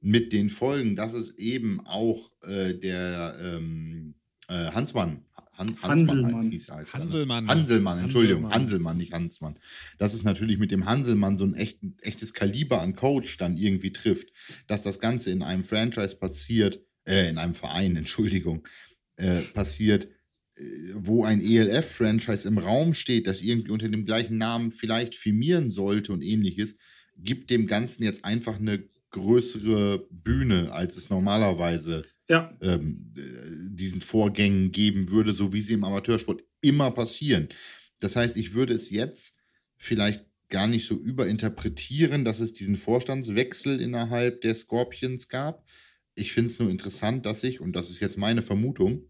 Mit den Folgen, dass es eben auch äh, der ähm, äh, Hansmann Han Hanselmann. Hieß, heißt Hanselmann. Hanselmann, Entschuldigung, Hanselmann. Hanselmann, nicht Hansmann. Dass es natürlich mit dem Hanselmann so ein echt, echtes Kaliber an Coach dann irgendwie trifft, dass das Ganze in einem Franchise passiert, äh, in einem Verein, Entschuldigung, äh, passiert, äh, wo ein ELF-Franchise im Raum steht, das irgendwie unter dem gleichen Namen vielleicht firmieren sollte und ähnliches, gibt dem Ganzen jetzt einfach eine größere Bühne, als es normalerweise ja. ähm, diesen Vorgängen geben würde, so wie sie im Amateursport immer passieren. Das heißt, ich würde es jetzt vielleicht gar nicht so überinterpretieren, dass es diesen Vorstandswechsel innerhalb der Scorpions gab. Ich finde es nur interessant, dass sich, und das ist jetzt meine Vermutung,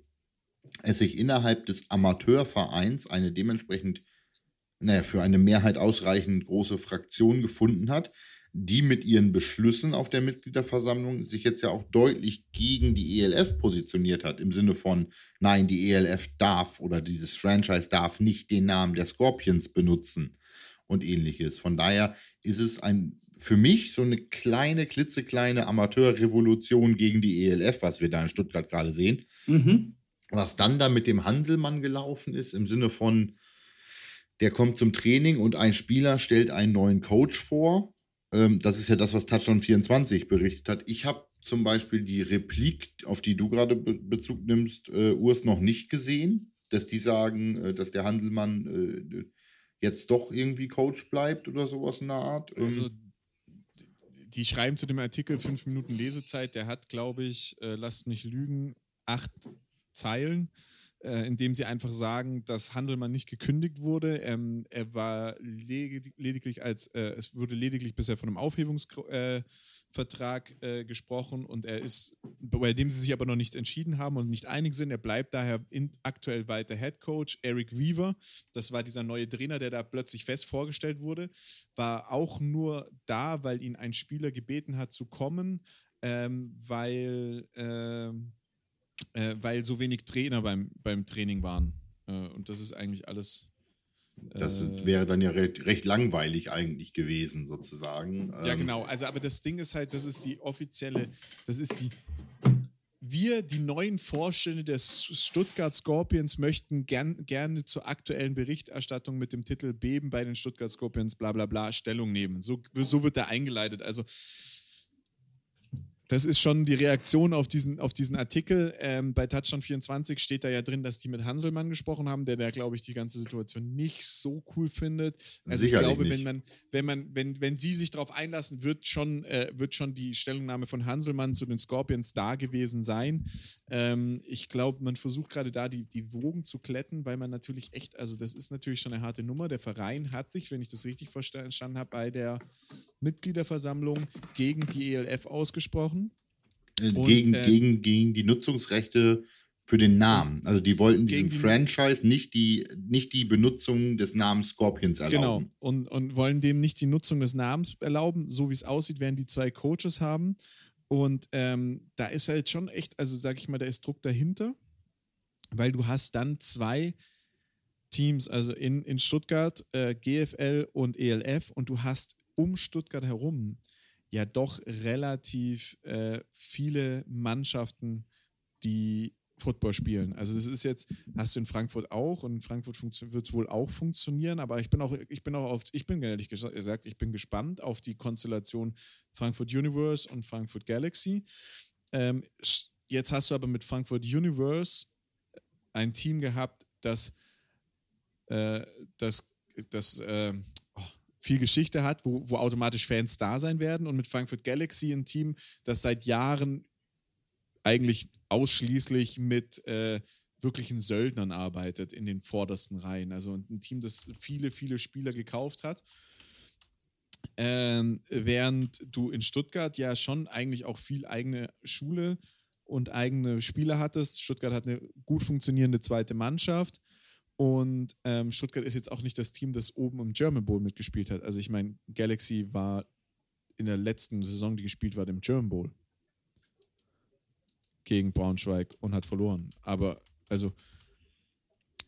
es sich innerhalb des Amateurvereins eine dementsprechend, naja, für eine Mehrheit ausreichend große Fraktion gefunden hat, die mit ihren Beschlüssen auf der Mitgliederversammlung sich jetzt ja auch deutlich gegen die ELF positioniert hat, im Sinne von, nein, die ELF darf oder dieses Franchise darf nicht den Namen der Scorpions benutzen und ähnliches. Von daher ist es ein für mich so eine kleine, klitzekleine Amateurrevolution gegen die ELF, was wir da in Stuttgart gerade sehen. Mhm. Was dann da mit dem Hanselmann gelaufen ist, im Sinne von, der kommt zum Training und ein Spieler stellt einen neuen Coach vor ähm, das ist ja das, was Touchdown 24 berichtet hat. Ich habe zum Beispiel die Replik, auf die du gerade Be Bezug nimmst, äh, Urs noch nicht gesehen, dass die sagen, äh, dass der Handelmann äh, jetzt doch irgendwie Coach bleibt oder sowas in der Art. Ähm, also, die schreiben zu dem Artikel fünf Minuten Lesezeit, der hat, glaube ich, äh, lasst mich lügen, acht Zeilen äh, indem sie einfach sagen, dass Handelmann nicht gekündigt wurde. Ähm, er war lediglich als, äh, es wurde lediglich bisher von einem Aufhebungsvertrag äh, äh, gesprochen und er ist, bei dem sie sich aber noch nicht entschieden haben und nicht einig sind. Er bleibt daher in, aktuell weiter Head Coach. Eric Weaver, das war dieser neue Trainer, der da plötzlich fest vorgestellt wurde, war auch nur da, weil ihn ein Spieler gebeten hat zu kommen, ähm, weil ähm, äh, weil so wenig Trainer beim, beim Training waren. Äh, und das ist eigentlich alles, Das äh, wäre dann ja recht, recht, langweilig eigentlich gewesen, sozusagen. Ja, ähm, genau. Also, aber das Ding ist halt, das ist die offizielle, das ist die. Wir, die neuen Vorstände des Stuttgart Scorpions, möchten gern, gerne zur aktuellen Berichterstattung mit dem Titel Beben bei den Stuttgart Scorpions, bla bla bla, Stellung nehmen. So, so wird er eingeleitet. Also, das ist schon die Reaktion auf diesen, auf diesen Artikel. Ähm, bei Touchdown 24 steht da ja drin, dass die mit Hanselmann gesprochen haben, der, der glaube ich, die ganze Situation nicht so cool findet. Also Sicherlich ich glaube, nicht. wenn man, wenn man, wenn, wenn sie sich darauf einlassen, wird schon, äh, wird schon die Stellungnahme von Hanselmann zu den Scorpions da gewesen sein. Ähm, ich glaube, man versucht gerade da die, die Wogen zu kletten, weil man natürlich echt, also das ist natürlich schon eine harte Nummer. Der Verein hat sich, wenn ich das richtig verstanden habe, bei der Mitgliederversammlung gegen die ELF ausgesprochen. Äh, Und, gegen, äh, gegen, gegen die Nutzungsrechte für den Namen. Also die wollten diesem die Franchise nicht die, nicht die Benutzung des Namens Scorpions erlauben. Genau. Und, und wollen dem nicht die Nutzung des Namens erlauben. So wie es aussieht, werden die zwei Coaches haben. Und ähm, da ist halt schon echt, also sag ich mal, da ist Druck dahinter, weil du hast dann zwei Teams, also in, in Stuttgart, äh, GFL und ELF, und du hast um Stuttgart herum ja doch relativ äh, viele Mannschaften, die Football spielen. Also das ist jetzt, hast du in Frankfurt auch und in Frankfurt wird es wohl auch funktionieren, aber ich bin auch, ich bin auch auf, ich bin ehrlich gesagt, ich bin gespannt auf die Konstellation Frankfurt Universe und Frankfurt Galaxy. Ähm, jetzt hast du aber mit Frankfurt Universe ein Team gehabt, das, äh, das, das äh, viel Geschichte hat, wo, wo automatisch Fans da sein werden und mit Frankfurt Galaxy ein Team, das seit Jahren eigentlich ausschließlich mit äh, wirklichen Söldnern arbeitet in den vordersten Reihen. Also ein Team, das viele, viele Spieler gekauft hat. Ähm, während du in Stuttgart ja schon eigentlich auch viel eigene Schule und eigene Spieler hattest. Stuttgart hat eine gut funktionierende zweite Mannschaft. Und ähm, Stuttgart ist jetzt auch nicht das Team, das oben im German Bowl mitgespielt hat. Also ich meine, Galaxy war in der letzten Saison, die gespielt war, im German Bowl gegen Braunschweig und hat verloren. Aber also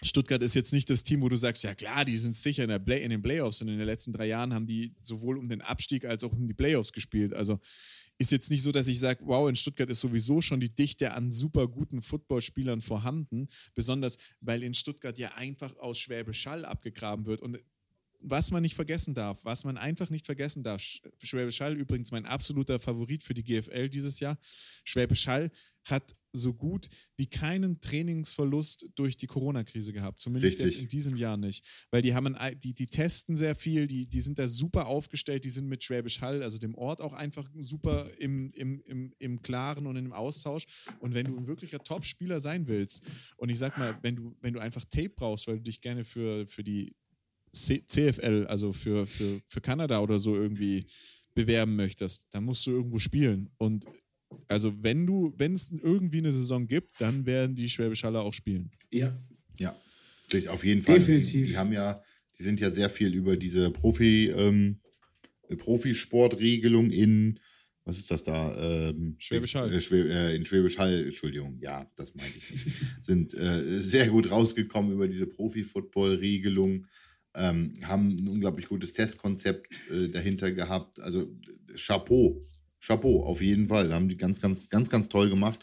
Stuttgart ist jetzt nicht das Team, wo du sagst, ja klar, die sind sicher in, Play in den Playoffs und in den letzten drei Jahren haben die sowohl um den Abstieg als auch um die Playoffs gespielt. Also ist jetzt nicht so, dass ich sage, wow, in Stuttgart ist sowieso schon die Dichte an super guten Footballspielern vorhanden, besonders weil in Stuttgart ja einfach aus Schwäbisch Hall abgegraben wird. Und was man nicht vergessen darf, was man einfach nicht vergessen darf, Schwäbisch Hall übrigens mein absoluter Favorit für die GFL dieses Jahr, Schwäbisch Hall hat so gut wie keinen Trainingsverlust durch die Corona-Krise gehabt. Zumindest Richtig. jetzt in diesem Jahr nicht. Weil die haben, ein, die, die testen sehr viel, die, die sind da super aufgestellt, die sind mit Schwäbisch Hall, also dem Ort auch einfach super im, im, im, im Klaren und im Austausch. Und wenn du ein wirklicher Top-Spieler sein willst, und ich sag mal, wenn du, wenn du einfach Tape brauchst, weil du dich gerne für, für die C CFL, also für, für, für Kanada oder so irgendwie bewerben möchtest, dann musst du irgendwo spielen. Und also wenn du, wenn es irgendwie eine Saison gibt, dann werden die Schwäbisch Haller auch spielen. Ja. Ja, auf jeden Fall. Definitiv. Die, die, haben ja, die sind ja sehr viel über diese Profi, ähm, Profisportregelung in, was ist das da? Ähm, Schwäbisch Hall. Äh, Schwä äh, in Schwäbisch Hall, Entschuldigung, ja, das meinte ich nicht. sind äh, sehr gut rausgekommen über diese Profi-Football-Regelung. Ähm, haben ein unglaublich gutes Testkonzept äh, dahinter gehabt. Also Chapeau Chapeau, auf jeden Fall. Da haben die ganz, ganz, ganz, ganz toll gemacht.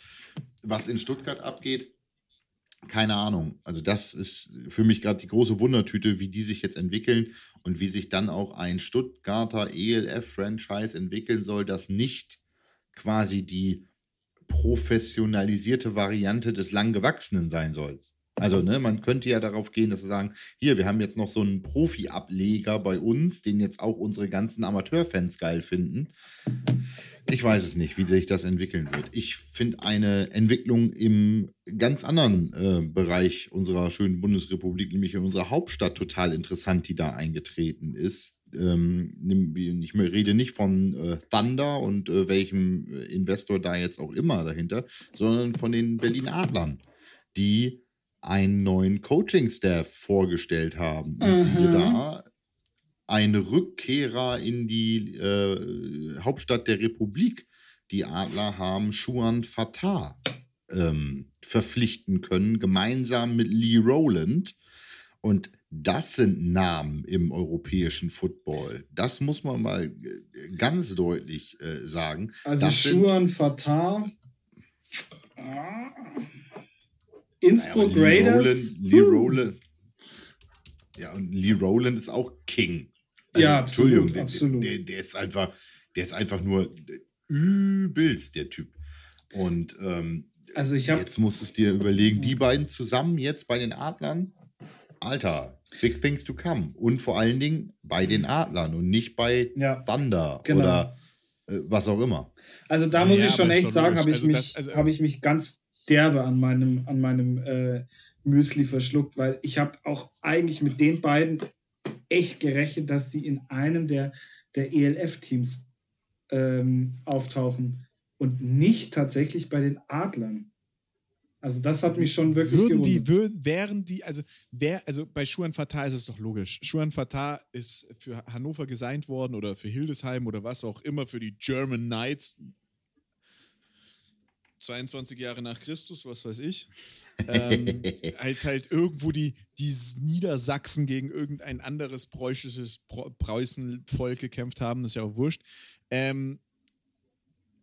Was in Stuttgart abgeht, keine Ahnung. Also, das ist für mich gerade die große Wundertüte, wie die sich jetzt entwickeln und wie sich dann auch ein Stuttgarter ELF-Franchise entwickeln soll, das nicht quasi die professionalisierte Variante des Langgewachsenen sein soll. Also, ne, man könnte ja darauf gehen, dass wir sagen, hier, wir haben jetzt noch so einen Profi-Ableger bei uns, den jetzt auch unsere ganzen Amateurfans geil finden. Ich weiß es nicht, wie sich das entwickeln wird. Ich finde eine Entwicklung im ganz anderen äh, Bereich unserer schönen Bundesrepublik, nämlich in unserer Hauptstadt, total interessant, die da eingetreten ist. Ähm, ich rede nicht von äh, Thunder und äh, welchem äh, Investor da jetzt auch immer dahinter, sondern von den Berlin Adlern, die einen neuen Coaching-Staff vorgestellt haben. Und mhm. siehe da, ein Rückkehrer in die äh, Hauptstadt der Republik. Die Adler haben Schuan Fatah ähm, verpflichten können, gemeinsam mit Lee Rowland. Und Das sind Namen im europäischen Football. Das muss man mal äh, ganz deutlich äh, sagen. Also Schuan Fatah, Innsbruck naja, Raiders. Lee Rowland, ja, und Lee Rowland ist auch King. Also, ja, absolut, Entschuldigung, absolut. Der, der, der, ist einfach, der ist einfach nur übelst, der Typ. Und ähm, also ich hab, jetzt musst du es dir überlegen, die beiden zusammen jetzt bei den Adlern, Alter, big things to come. Und vor allen Dingen bei den Adlern und nicht bei ja, Thunder genau. oder äh, was auch immer. Also da muss ja, ich schon echt sagen, habe ich, also mich, also, hab ich mich ganz derbe an meinem, an meinem äh, Müsli verschluckt, weil ich habe auch eigentlich mit den beiden echt gerechnet, dass sie in einem der, der ELF-Teams ähm, auftauchen und nicht tatsächlich bei den Adlern. Also das hat mich schon wirklich würden die würden, wären die also wer also bei Schuhan Fatah ist es doch logisch. Schuhan Fatah ist für Hannover gesigned worden oder für Hildesheim oder was auch immer für die German Knights 22 Jahre nach Christus, was weiß ich, ähm, als halt irgendwo die, die Niedersachsen gegen irgendein anderes preußisches Preußenvolk gekämpft haben, das ist ja auch wurscht. Ähm,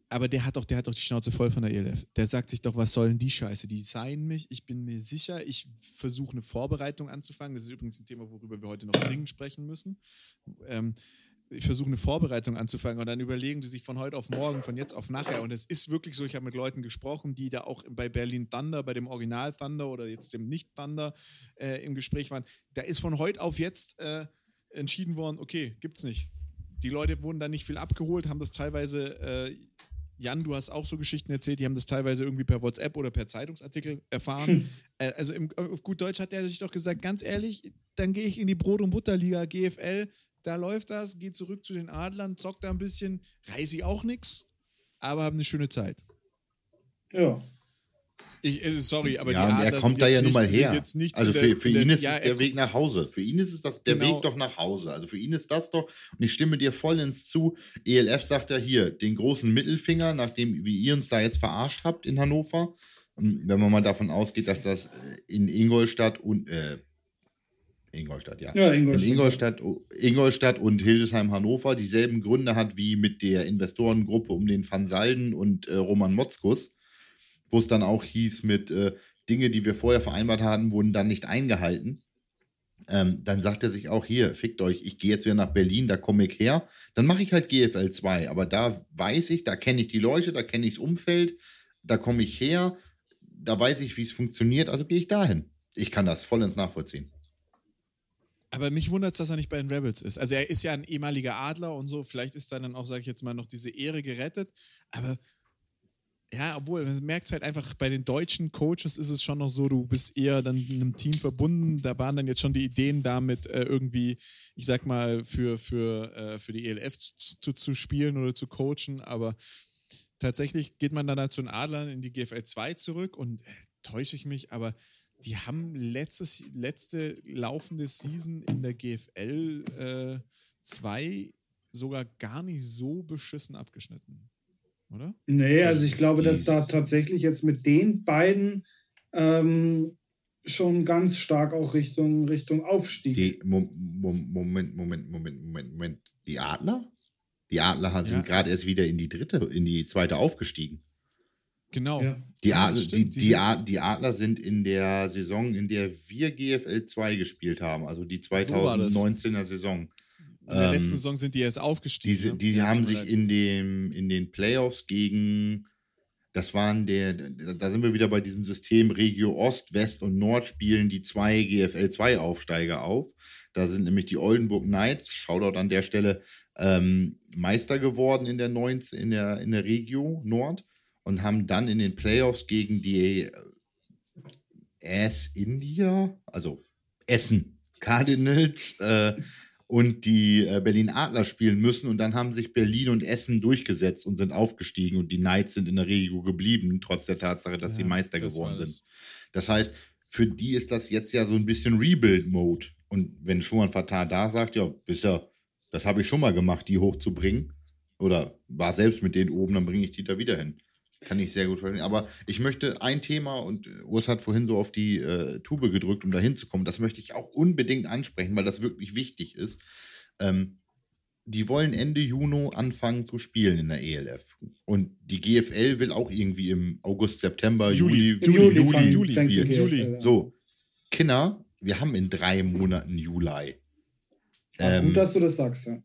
aber der hat doch, der hat doch die Schnauze voll von der ELF. Der sagt sich doch, was soll denn die Scheiße? Die seien mich, ich bin mir sicher, ich versuche eine Vorbereitung anzufangen. Das ist übrigens ein Thema, worüber wir heute noch dringend sprechen müssen. Ähm, ich versuche eine Vorbereitung anzufangen und dann überlegen die sich von heute auf morgen, von jetzt auf nachher. Und es ist wirklich so, ich habe mit Leuten gesprochen, die da auch bei Berlin Thunder, bei dem Original Thunder oder jetzt dem Nicht-Thunder äh, im Gespräch waren. Da ist von heute auf jetzt äh, entschieden worden, okay, gibt's nicht. Die Leute wurden da nicht viel abgeholt, haben das teilweise, äh, Jan, du hast auch so Geschichten erzählt, die haben das teilweise irgendwie per WhatsApp oder per Zeitungsartikel erfahren. Hm. Äh, also im, auf gut Deutsch hat er sich doch gesagt, ganz ehrlich, dann gehe ich in die Brot- und Butterliga GFL, da läuft das, geht zurück zu den Adlern, zockt da ein bisschen, reiße ich auch nichts, aber habe eine schöne Zeit. Ja. Ich, äh, sorry, aber ja, die er kommt da ja nun mal her. also für, für ihn ist ja, es der Weg nach Hause. Für ihn ist es das, der genau. Weg doch nach Hause. Also für ihn ist das doch, und ich stimme dir vollends zu, ELF sagt ja hier, den großen Mittelfinger, nachdem, wie ihr uns da jetzt verarscht habt in Hannover, wenn man mal davon ausgeht, dass das äh, in Ingolstadt und äh, Ingolstadt, ja. ja Ingolstadt. Ingolstadt, Ingolstadt und Hildesheim Hannover dieselben Gründe hat wie mit der Investorengruppe um den Van Salden und äh, Roman Motzkus, wo es dann auch hieß mit äh, Dinge, die wir vorher vereinbart hatten, wurden dann nicht eingehalten. Ähm, dann sagt er sich auch hier, fickt euch, ich gehe jetzt wieder nach Berlin, da komme ich her. Dann mache ich halt GFL 2, aber da weiß ich, da kenne ich die Leute, da kenne ich das Umfeld, da komme ich her, da weiß ich, wie es funktioniert, also gehe ich dahin. Ich kann das voll ins Nachvollziehen. Aber mich wundert es, dass er nicht bei den Rebels ist. Also er ist ja ein ehemaliger Adler und so. Vielleicht ist dann auch, sage ich jetzt mal, noch diese Ehre gerettet. Aber ja, obwohl, man merkt es halt einfach, bei den deutschen Coaches ist es schon noch so, du bist eher dann einem Team verbunden. Da waren dann jetzt schon die Ideen damit, äh, irgendwie, ich sag mal, für, für, äh, für die ELF zu, zu, zu, spielen oder zu coachen. Aber tatsächlich geht man dann halt zu den Adlern in die GFL 2 zurück und äh, täusche ich mich, aber die haben letztes, letzte laufende Season in der GFL 2 äh, sogar gar nicht so beschissen abgeschnitten. Oder? Nee, also ich glaube, dass da tatsächlich jetzt mit den beiden ähm, schon ganz stark auch Richtung, Richtung Aufstieg. Die, Moment, Moment, Moment, Moment, Moment. Die Adler? Die Adler sind ja. gerade erst wieder in die dritte, in die zweite aufgestiegen. Genau. Ja. Die, Adler, ja, die, die, die, Adler sind in der Saison, in der wir GFL 2 gespielt haben, also die 2019er so Saison. In der ähm, letzten Saison sind die erst aufgestiegen. Die, ne? die ja, haben sich in, dem, in den Playoffs gegen, das waren der, da sind wir wieder bei diesem System Regio Ost, West und Nord spielen die zwei GFL 2 Aufsteiger auf. Da sind nämlich die Oldenburg Knights, Shoutout an der Stelle, ähm, Meister geworden in der, 19, in der, in der Regio Nord und haben dann in den Playoffs gegen die S India, also Essen Cardinals äh, und die äh, Berlin Adler spielen müssen. Und dann haben sich Berlin und Essen durchgesetzt und sind aufgestiegen. Und die Knights sind in der Regio geblieben, trotz der Tatsache, dass ja, sie Meister geworden sind. Das heißt, für die ist das jetzt ja so ein bisschen Rebuild-Mode. Und wenn Schumann Fatah da sagt, ja, wisst ihr, das habe ich schon mal gemacht, die hochzubringen, oder war selbst mit denen oben, dann bringe ich die da wieder hin. Kann ich sehr gut verstehen. Aber ich möchte ein Thema, und Urs hat vorhin so auf die äh, Tube gedrückt, um da hinzukommen, das möchte ich auch unbedingt ansprechen, weil das wirklich wichtig ist. Ähm, die wollen Ende Juni anfangen zu spielen in der ELF. Und die GFL will auch irgendwie im August, September, Juli, Juli, Juli, Juli, Juli spielen. Juli. So, Kinder, wir haben in drei Monaten Juli. Ähm, gut, dass du das sagst, ja.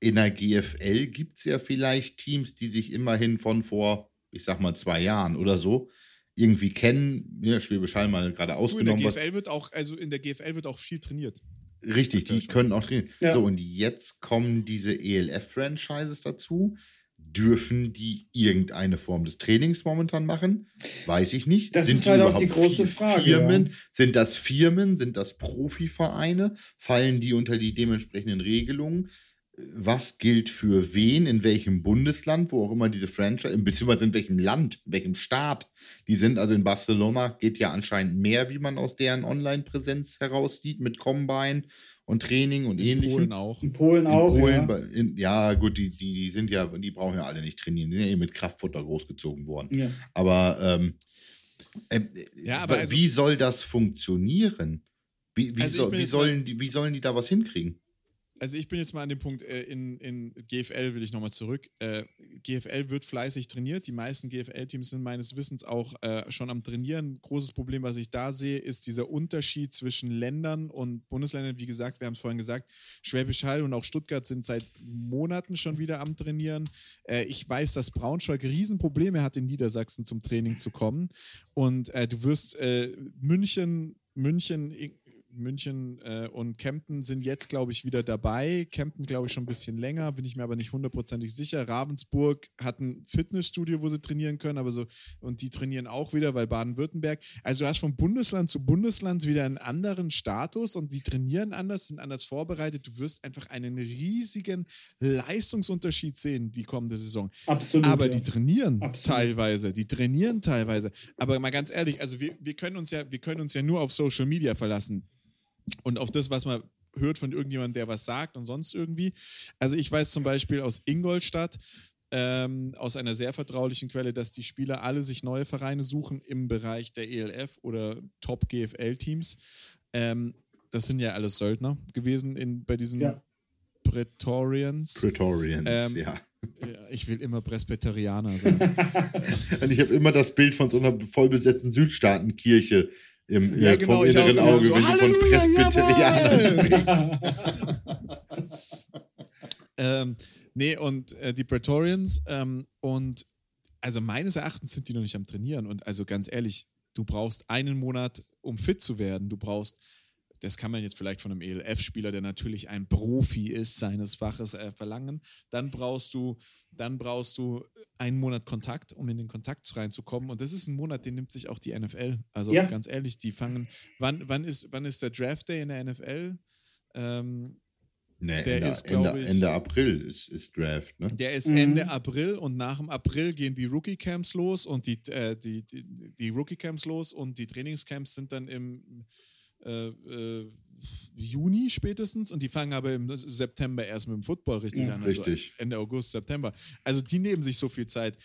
In der GFL gibt es ja vielleicht Teams, die sich immerhin von vor, ich sag mal, zwei Jahren oder so irgendwie kennen. Ja, Schwäbisch Hall mal gerade ausgenommen. in der GFL wird auch, also in der GFL wird auch viel trainiert. Richtig, die können auch trainieren. Ja. So, und jetzt kommen diese ELF-Franchises dazu. Dürfen die irgendeine Form des Trainings momentan machen? Weiß ich nicht. Das sind ist halt auch die große Frage. Firmen? Ja. Sind das Firmen? Sind das Profivereine? Fallen die unter die dementsprechenden Regelungen? Was gilt für wen, in welchem Bundesland, wo auch immer diese Franchise, beziehungsweise in welchem Land, in welchem Staat die sind. Also in Barcelona geht ja anscheinend mehr, wie man aus deren Online-Präsenz heraussieht, mit Combine und Training und ähnlichem. In Polen auch. In Polen auch. In Polen, ja. In, ja, gut, die, die sind ja, die brauchen ja alle nicht trainieren, die sind ja eh mit Kraftfutter großgezogen worden. Ja. Aber, ähm, äh, ja, aber also, wie soll das funktionieren? Wie, wie, also soll, wie, sollen die, wie sollen die da was hinkriegen? Also ich bin jetzt mal an dem Punkt, äh, in, in GFL will ich nochmal zurück. Äh, GFL wird fleißig trainiert. Die meisten GFL-Teams sind meines Wissens auch äh, schon am Trainieren. Großes Problem, was ich da sehe, ist dieser Unterschied zwischen Ländern und Bundesländern. Wie gesagt, wir haben es vorhin gesagt, Schwäbisch Hall und auch Stuttgart sind seit Monaten schon wieder am Trainieren. Äh, ich weiß, dass Braunschweig Riesenprobleme hat, in Niedersachsen zum Training zu kommen. Und äh, du wirst äh, München, München München äh, und Kempten sind jetzt, glaube ich, wieder dabei. Kempten, glaube ich, schon ein bisschen länger, bin ich mir aber nicht hundertprozentig sicher. Ravensburg hat ein Fitnessstudio, wo sie trainieren können, aber so, und die trainieren auch wieder, weil Baden-Württemberg. Also du hast von Bundesland zu Bundesland wieder einen anderen Status und die trainieren anders, sind anders vorbereitet. Du wirst einfach einen riesigen Leistungsunterschied sehen, die kommende Saison. Absolut. Aber ja. die trainieren Absolut. teilweise, die trainieren teilweise. Aber mal ganz ehrlich, also wir, wir können uns ja, wir können uns ja nur auf Social Media verlassen und auf das, was man hört von irgendjemandem, der was sagt und sonst irgendwie. Also ich weiß zum Beispiel aus Ingolstadt, ähm, aus einer sehr vertraulichen Quelle, dass die Spieler alle sich neue Vereine suchen im Bereich der ELF oder Top-GFL-Teams. Ähm, das sind ja alles Söldner gewesen in, bei diesen ja. Praetorians. Praetorians, ähm, ja. Ich will immer Presbyterianer sein. Und ich habe immer das Bild von so einer vollbesetzten Südstaatenkirche im, ja, genau, vom inneren Auge, so, wenn du von Presbyterianern sprichst. ähm, nee, und äh, die Praetorians ähm, und also meines Erachtens sind die noch nicht am Trainieren und also ganz ehrlich, du brauchst einen Monat, um fit zu werden. Du brauchst das kann man jetzt vielleicht von einem ELF-Spieler, der natürlich ein Profi ist, seines Faches äh, verlangen. Dann brauchst du, dann brauchst du einen Monat Kontakt, um in den Kontakt reinzukommen. Und das ist ein Monat, den nimmt sich auch die NFL. Also ja. ganz ehrlich, die fangen. Wann, wann, ist, wann ist der Draft Day in der NFL? Ähm, Nee, der Ende, ist, Ende, ich, Ende April ist, ist Draft, ne? Der ist mhm. Ende April und nach dem April gehen die Rookie-Camps los und die, äh, die, die, die Rookie-Camps los und die Trainingscamps sind dann im äh, äh, Juni spätestens und die fangen aber im September erst mit dem Football richtig ja, an. Also richtig. Ende August, September. Also die nehmen sich so viel Zeit.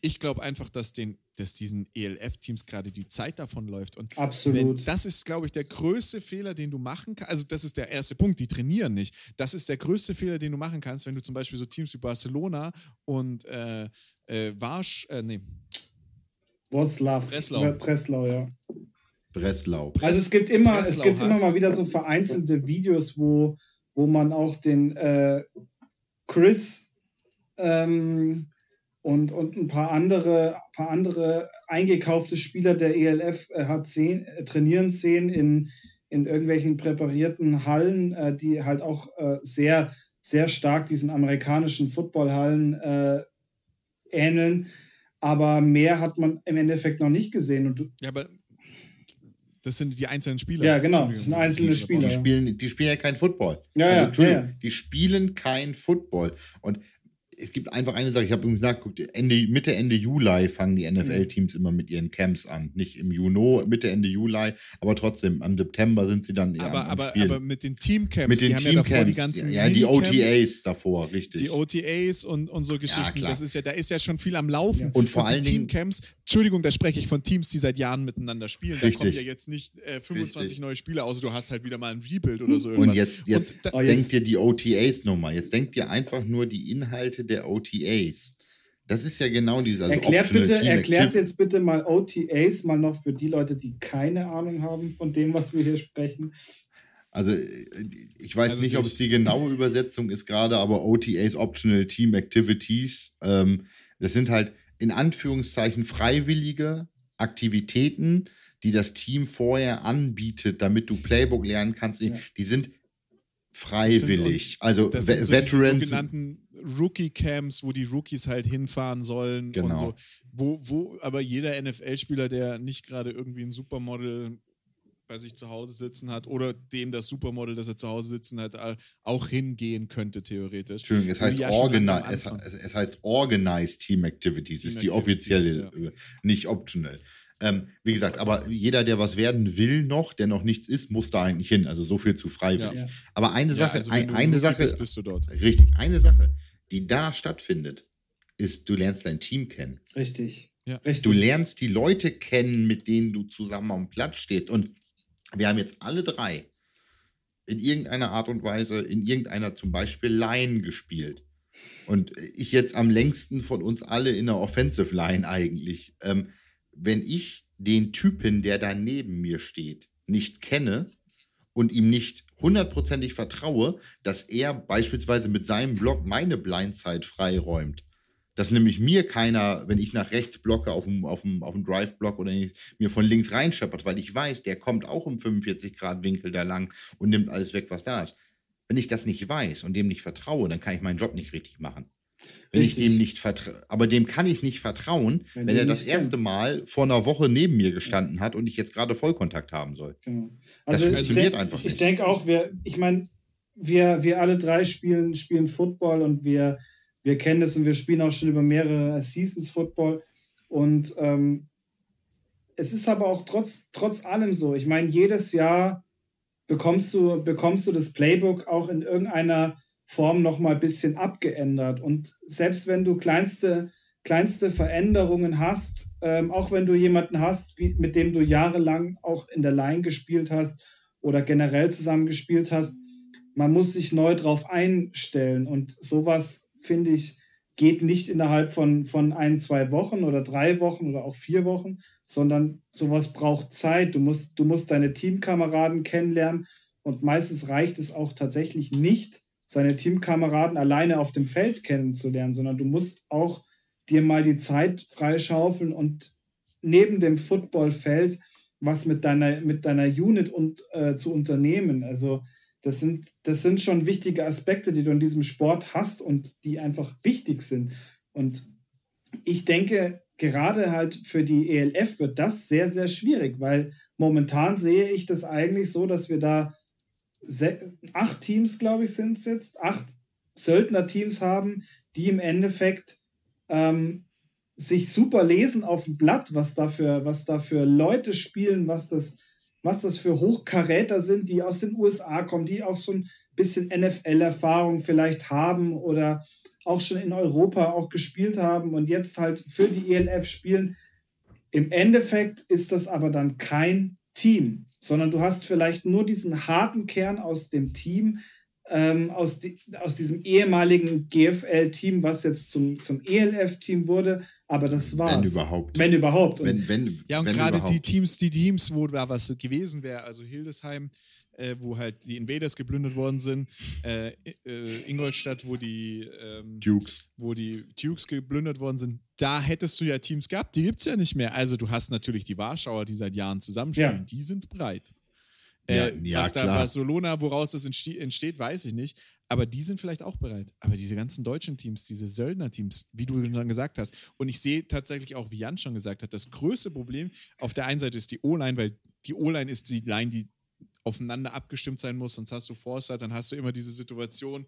Ich glaube einfach, dass, den, dass diesen ELF-Teams gerade die Zeit davon läuft. Und Absolut. Wenn, das ist, glaube ich, der größte Fehler, den du machen kannst. Also, das ist der erste Punkt, die trainieren nicht. Das ist der größte Fehler, den du machen kannst, wenn du zum Beispiel so Teams wie Barcelona und äh, äh, Warsch, äh, nee. Wroclaw. Breslau. Breslau, ja. Breslau. Also es gibt immer, Breslau es gibt immer mal wieder so vereinzelte Videos, wo, wo man auch den äh, Chris ähm, und, und ein paar andere, paar andere eingekaufte Spieler der ELF äh, hat sehen, äh, trainieren sehen in, in irgendwelchen präparierten Hallen, äh, die halt auch äh, sehr, sehr stark diesen amerikanischen Footballhallen äh, ähneln. Aber mehr hat man im Endeffekt noch nicht gesehen. Und ja, aber das sind die einzelnen Spieler. Ja, genau. Das sind einzelne Spieler. Die spielen, die spielen ja kein Football. Ja, also, Entschuldigung, ja, ja. die spielen kein Football. Und es gibt einfach eine Sache, ich habe nachgeguckt, Ende, Mitte, Ende Juli fangen die NFL-Teams immer mit ihren Camps an. Nicht im Juni, Mitte, Ende Juli, aber trotzdem, am September sind sie dann aber, am, am aber, aber mit den Teamcamps, mit den Teamcamps, ja, die ganzen ja, die OTAs davor, richtig. Die OTAs und, und so Geschichten, ja, das ist ja, da ist ja schon viel am Laufen. Und vor und allen Dingen Teamcamps, Entschuldigung, da spreche ich von Teams, die seit Jahren miteinander spielen. Da kommen ja jetzt nicht äh, 25 richtig. neue Spieler, außer du hast halt wieder mal ein Rebuild oder so irgendwas. Und jetzt, jetzt und denkt dir die OTAs nochmal, jetzt denkt dir einfach nur die Inhalte der OTAs. Das ist ja genau dieser. Also erklärt, bitte, erklärt jetzt bitte mal OTAs mal noch für die Leute, die keine Ahnung haben von dem, was wir hier sprechen. Also ich weiß also nicht, ob es die genaue Übersetzung ist gerade, aber OTAs, Optional Team Activities, ähm, das sind halt in Anführungszeichen freiwillige Aktivitäten, die das Team vorher anbietet, damit du Playbook lernen kannst. Ja. Die sind freiwillig. Sind, also das sind so Veterans. sogenannten Rookie-Camps, wo die Rookies halt hinfahren sollen. Genau. So, wo, wo aber jeder NFL-Spieler, der nicht gerade irgendwie ein Supermodel bei sich zu Hause sitzen hat oder dem das Supermodel, das er zu Hause sitzen hat, auch hingehen könnte, theoretisch. Entschuldigung, es heißt, organi es, es, heißt Organized Team Activities, Team ist die offizielle, ja. nicht optional. Ähm, wie gesagt, aber jeder, der was werden will noch, der noch nichts ist, muss da eigentlich hin. Also so viel zu freiwillig. Ja. Aber eine ja, Sache, also ein, eine Sache, bist, bist du dort. richtig, eine Sache, die da stattfindet, ist, du lernst dein Team kennen. Richtig. Ja. Richtig. Du lernst die Leute kennen, mit denen du zusammen am Platz stehst. Und wir haben jetzt alle drei in irgendeiner Art und Weise, in irgendeiner zum Beispiel Line gespielt. Und ich jetzt am längsten von uns alle in der Offensive Line eigentlich. Ähm, wenn ich den Typen, der da neben mir steht, nicht kenne und ihm nicht hundertprozentig vertraue, dass er beispielsweise mit seinem Block meine Blindside freiräumt, dass nämlich mir keiner, wenn ich nach rechts blocke auf dem, auf dem, auf dem Drive-Block oder mir von links reinscheppert, weil ich weiß, der kommt auch im 45-Grad-Winkel da lang und nimmt alles weg, was da ist. Wenn ich das nicht weiß und dem nicht vertraue, dann kann ich meinen Job nicht richtig machen. Wenn Richtig. ich dem nicht vertraue, aber dem kann ich nicht vertrauen, wenn, wenn er das erste Mal vor einer Woche neben mir gestanden hat und ich jetzt gerade Vollkontakt haben soll. Genau. Also das funktioniert denk, einfach nicht. Ich denke auch, wir, ich meine, wir, wir alle drei spielen, spielen Football und wir, wir kennen es und wir spielen auch schon über mehrere Seasons Football. Und ähm, es ist aber auch trotz, trotz allem so. Ich meine, jedes Jahr bekommst du, bekommst du das Playbook auch in irgendeiner Form noch mal ein bisschen abgeändert. Und selbst wenn du kleinste, kleinste Veränderungen hast, ähm, auch wenn du jemanden hast, wie, mit dem du jahrelang auch in der Line gespielt hast oder generell zusammen gespielt hast, man muss sich neu drauf einstellen. Und sowas, finde ich, geht nicht innerhalb von, von ein, zwei Wochen oder drei Wochen oder auch vier Wochen, sondern sowas braucht Zeit. Du musst, du musst deine Teamkameraden kennenlernen und meistens reicht es auch tatsächlich nicht, seine Teamkameraden alleine auf dem Feld kennenzulernen, sondern du musst auch dir mal die Zeit freischaufeln und neben dem Footballfeld was mit deiner, mit deiner Unit und, äh, zu unternehmen. Also das sind, das sind schon wichtige Aspekte, die du in diesem Sport hast und die einfach wichtig sind. Und ich denke, gerade halt für die ELF wird das sehr, sehr schwierig, weil momentan sehe ich das eigentlich so, dass wir da acht Teams, glaube ich, sind es jetzt, acht Söldner-Teams haben, die im Endeffekt ähm, sich super lesen auf dem Blatt, was da für, was da Leute spielen, was das, was das für Hochkaräter sind, die aus den USA kommen, die auch so ein bisschen NFL-Erfahrung vielleicht haben oder auch schon in Europa auch gespielt haben und jetzt halt für die ELF spielen. Im Endeffekt ist das aber dann kein Team, sondern du hast vielleicht nur diesen harten Kern aus dem Team, ähm, aus, die, aus diesem ehemaligen GFL-Team, was jetzt zum, zum ELF-Team wurde. Aber das war's. Wenn überhaupt. Wenn überhaupt. Und wenn, wenn, ja, und gerade die Teams, die Teams, wo da was gewesen wäre, also Hildesheim, äh, wo halt die Invaders geplündert worden sind, äh, äh, Ingolstadt, wo die ähm, Dukes. wo die Dukes geplündert worden sind, da hättest du ja Teams gehabt, die gibt es ja nicht mehr. Also du hast natürlich die Warschauer, die seit Jahren zusammenspielen, ja. die sind breit. Äh, ja, ja, was da klar. Barcelona, woraus das entsteht, weiß ich nicht. Aber die sind vielleicht auch bereit. Aber diese ganzen deutschen Teams, diese Söldner-Teams, wie du schon gesagt hast, und ich sehe tatsächlich auch, wie Jan schon gesagt hat, das größte Problem auf der einen Seite ist die O-Line, weil die O-Line ist die Line, die aufeinander abgestimmt sein muss, sonst hast du Forster, dann hast du immer diese Situation,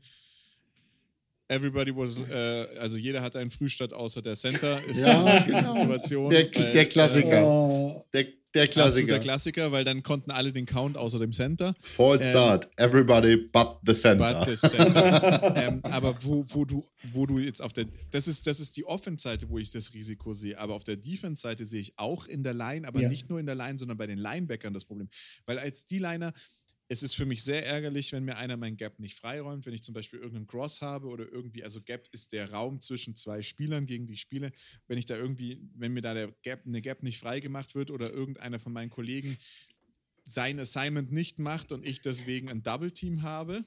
everybody was, äh, also jeder hatte einen Frühstart außer der Center. Ist ja, eine genau. Situation. Der, weil, der Klassiker. Äh, der, der Klassiker. Der Klassiker, weil dann konnten alle den Count außer dem Center. Fall ähm, Start. Everybody but the Center. But the Center. ähm, aber wo, wo, du, wo du jetzt auf der, das ist, das ist die Offense-Seite, wo ich das Risiko sehe. Aber auf der Defense-Seite sehe ich auch in der Line, aber ja. nicht nur in der Line, sondern bei den Linebackern das Problem. Weil als D-Liner, es ist für mich sehr ärgerlich, wenn mir einer mein Gap nicht freiräumt, wenn ich zum Beispiel irgendeinen Cross habe oder irgendwie, also Gap ist der Raum zwischen zwei Spielern gegen die Spiele. Wenn ich da irgendwie, wenn mir da der Gap, eine Gap nicht freigemacht wird oder irgendeiner von meinen Kollegen sein Assignment nicht macht und ich deswegen ein Double Team habe,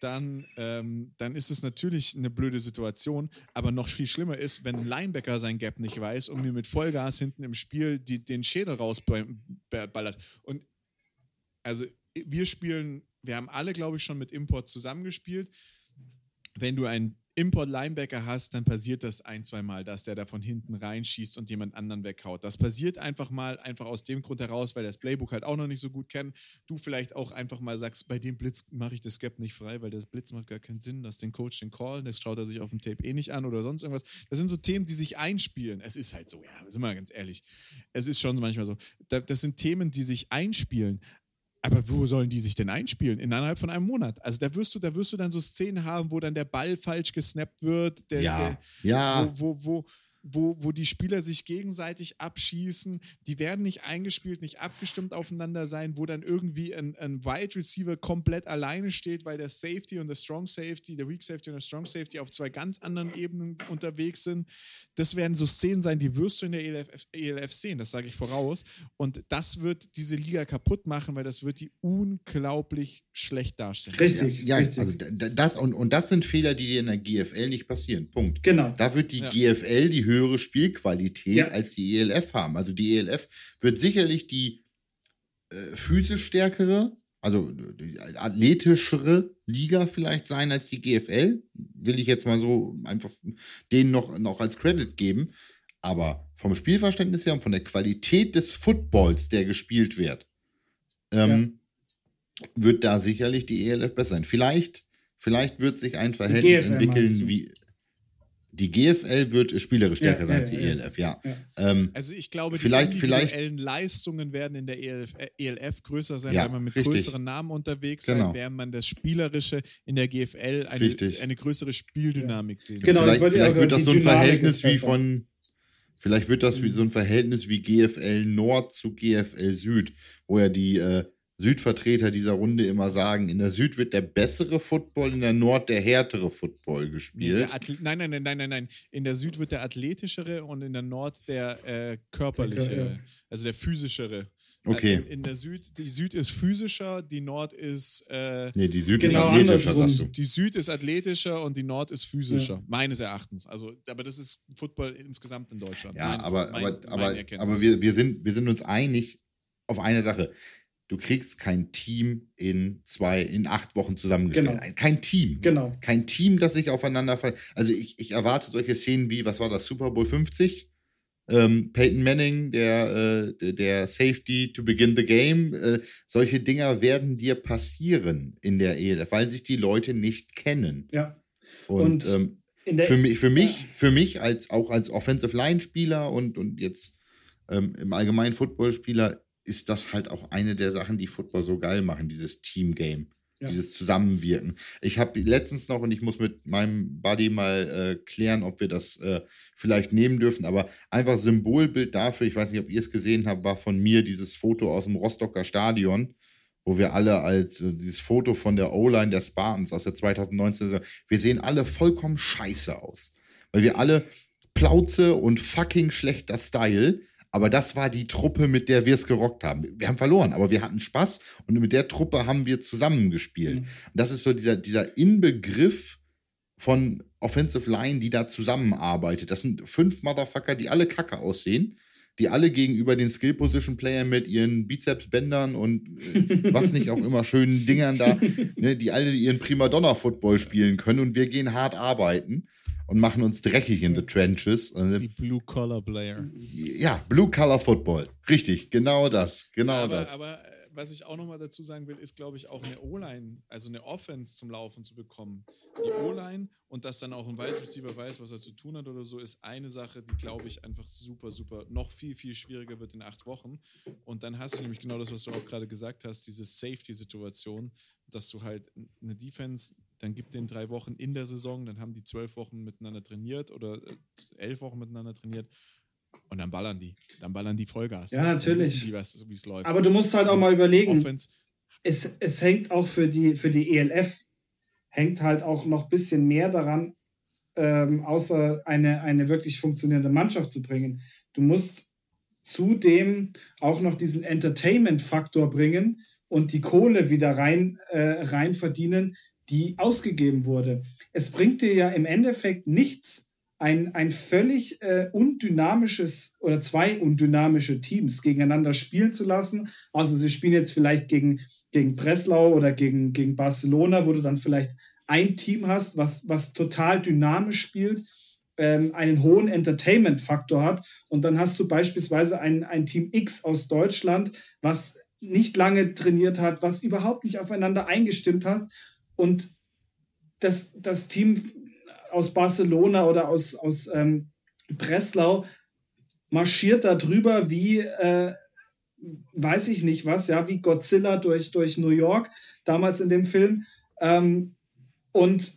dann, ähm, dann ist es natürlich eine blöde Situation. Aber noch viel schlimmer ist, wenn ein Linebacker sein Gap nicht weiß und mir mit Vollgas hinten im Spiel die, den Schädel rausballert. Und also wir spielen, wir haben alle, glaube ich, schon mit Import zusammengespielt. Wenn du einen Import-Linebacker hast, dann passiert das ein, zwei Mal, dass der da von hinten reinschießt und jemand anderen weghaut. Das passiert einfach mal, einfach aus dem Grund heraus, weil das Playbook halt auch noch nicht so gut kennt. Du vielleicht auch einfach mal sagst, bei dem Blitz mache ich das Gap nicht frei, weil das Blitz macht gar keinen Sinn. Lass den Coach den Call, das schaut er sich auf dem Tape eh nicht an oder sonst irgendwas. Das sind so Themen, die sich einspielen. Es ist halt so, ja, sind wir ganz ehrlich. Es ist schon manchmal so. Das sind Themen, die sich einspielen. Aber wo sollen die sich denn einspielen? Innerhalb von einem Monat. Also da wirst du, da wirst du dann so Szenen haben, wo dann der Ball falsch gesnappt wird, der, ja, der, ja. wo, wo, wo, wo, wo die Spieler sich gegenseitig abschießen. Die werden nicht eingespielt, nicht abgestimmt aufeinander sein, wo dann irgendwie ein, ein Wide Receiver komplett alleine steht, weil der Safety und der Strong Safety, der Weak Safety und der Strong Safety auf zwei ganz anderen Ebenen unterwegs sind. Das werden so Szenen sein, die wirst du in der ELF, ELF sehen, das sage ich voraus. Und das wird diese Liga kaputt machen, weil das wird die unglaublich schlecht darstellen. Richtig, ja, richtig. also das und, und das sind Fehler, die dir in der GFL nicht passieren. Punkt. Genau. Da wird die ja. GFL die höhere Spielqualität ja. als die ELF haben. Also die ELF wird sicherlich die äh, physisch stärkere, also die athletischere Liga vielleicht sein als die GFL. Will ich jetzt mal so einfach denen noch, noch als Credit geben. Aber vom Spielverständnis her und von der Qualität des Footballs, der gespielt wird, ähm, ja. wird da sicherlich die ELF besser sein. Vielleicht, vielleicht wird sich ein Verhältnis entwickeln wie die GFL wird spielerisch stärker ja, sein als die ELF, ja. Ähm, also ich glaube, vielleicht, die individuellen Leistungen werden in der ELF, ELF größer sein, weil man mit richtig. größeren Namen unterwegs genau. sein, während man das Spielerische in der GFL eine, eine größere Spieldynamik sehen. Genau, vielleicht, vielleicht wird das so ein Verhältnis wie von Vielleicht wird das wie mhm. so ein Verhältnis wie GFL Nord zu GFL Süd, wo ja die äh, Südvertreter dieser Runde immer sagen, in der Süd wird der bessere Football, in der Nord der härtere Football gespielt. Nee, nein, nein, nein, nein, nein, nein. In der Süd wird der athletischere und in der Nord der äh, körperliche, ja, ja. also der physischere. Okay. In, in, der Süd, die Süd ist physischer, die Nord ist. Äh, nee, die Süd genau ist athletischer, sagst du. Die Süd ist athletischer und die Nord ist physischer, ja. meines Erachtens. Also, aber das ist Football insgesamt in Deutschland. Ja, aber, mein, aber, aber, aber wir, wir, sind, wir sind uns einig auf eine Sache du kriegst kein Team in zwei, in acht Wochen zusammengestellt. Genau. Kein Team. Genau. Kein Team, das sich aufeinander fällt. Also ich, ich erwarte solche Szenen wie, was war das, Super Bowl 50? Ähm, Peyton Manning, der, äh, der Safety to begin the game. Äh, solche Dinger werden dir passieren in der ELF, weil sich die Leute nicht kennen. Ja. Und, und ähm, für mich, für mich, für mich als auch als Offensive Line Spieler und, und jetzt ähm, im allgemeinen Footballspieler ist das halt auch eine der Sachen, die Football so geil machen, dieses Team-Game. Ja. Dieses Zusammenwirken. Ich habe letztens noch, und ich muss mit meinem Buddy mal äh, klären, ob wir das äh, vielleicht nehmen dürfen, aber einfach Symbolbild dafür, ich weiß nicht, ob ihr es gesehen habt, war von mir dieses Foto aus dem Rostocker Stadion, wo wir alle als äh, dieses Foto von der O-Line der Spartans aus der 2019, wir sehen alle vollkommen scheiße aus. Weil wir alle Plauze und fucking schlechter Style aber das war die Truppe, mit der wir es gerockt haben. Wir haben verloren, aber wir hatten Spaß und mit der Truppe haben wir zusammengespielt. Mhm. Das ist so dieser, dieser Inbegriff von Offensive Line, die da zusammenarbeitet. Das sind fünf Motherfucker, die alle kacke aussehen, die alle gegenüber den Skill Position Playern mit ihren Bizepsbändern und äh, was nicht auch immer schönen Dingern da, ne, die alle ihren Primadonna Football spielen können und wir gehen hart arbeiten und machen uns dreckig in the trenches. Die Blue-Collar-Player. Ja, Blue-Collar-Football. Richtig, genau das. Genau aber, das. Aber was ich auch nochmal dazu sagen will, ist, glaube ich, auch eine O-Line, also eine Offense zum Laufen zu bekommen. Die O-Line und dass dann auch ein Wide Receiver weiß, was er zu tun hat oder so, ist eine Sache, die, glaube ich, einfach super, super, noch viel, viel schwieriger wird in acht Wochen. Und dann hast du nämlich genau das, was du auch gerade gesagt hast, diese Safety-Situation, dass du halt eine Defense, dann gibt den drei Wochen in der Saison, dann haben die zwölf Wochen miteinander trainiert oder äh, elf Wochen miteinander trainiert und dann ballern die. Dann ballern die Vollgas. Ja, natürlich. Die, es läuft. Aber du musst halt auch mal überlegen. Es, es hängt auch für die, für die ELF, hängt halt auch noch ein bisschen mehr daran, ähm, außer eine, eine wirklich funktionierende Mannschaft zu bringen. Du musst zudem auch noch diesen Entertainment-Faktor bringen und die Kohle wieder rein, äh, rein verdienen, die ausgegeben wurde. Es bringt dir ja im Endeffekt nichts, ein, ein völlig äh, undynamisches oder zwei undynamische Teams gegeneinander spielen zu lassen. Also sie spielen jetzt vielleicht gegen, gegen Breslau oder gegen, gegen Barcelona, wo du dann vielleicht ein Team hast, was, was total dynamisch spielt, ähm, einen hohen Entertainment-Faktor hat. Und dann hast du beispielsweise ein, ein Team X aus Deutschland, was nicht lange trainiert hat, was überhaupt nicht aufeinander eingestimmt hat. Und das, das Team aus Barcelona oder aus, aus ähm, Breslau marschiert da drüber wie, äh, weiß ich nicht was, ja, wie Godzilla durch, durch New York, damals in dem Film. Ähm, und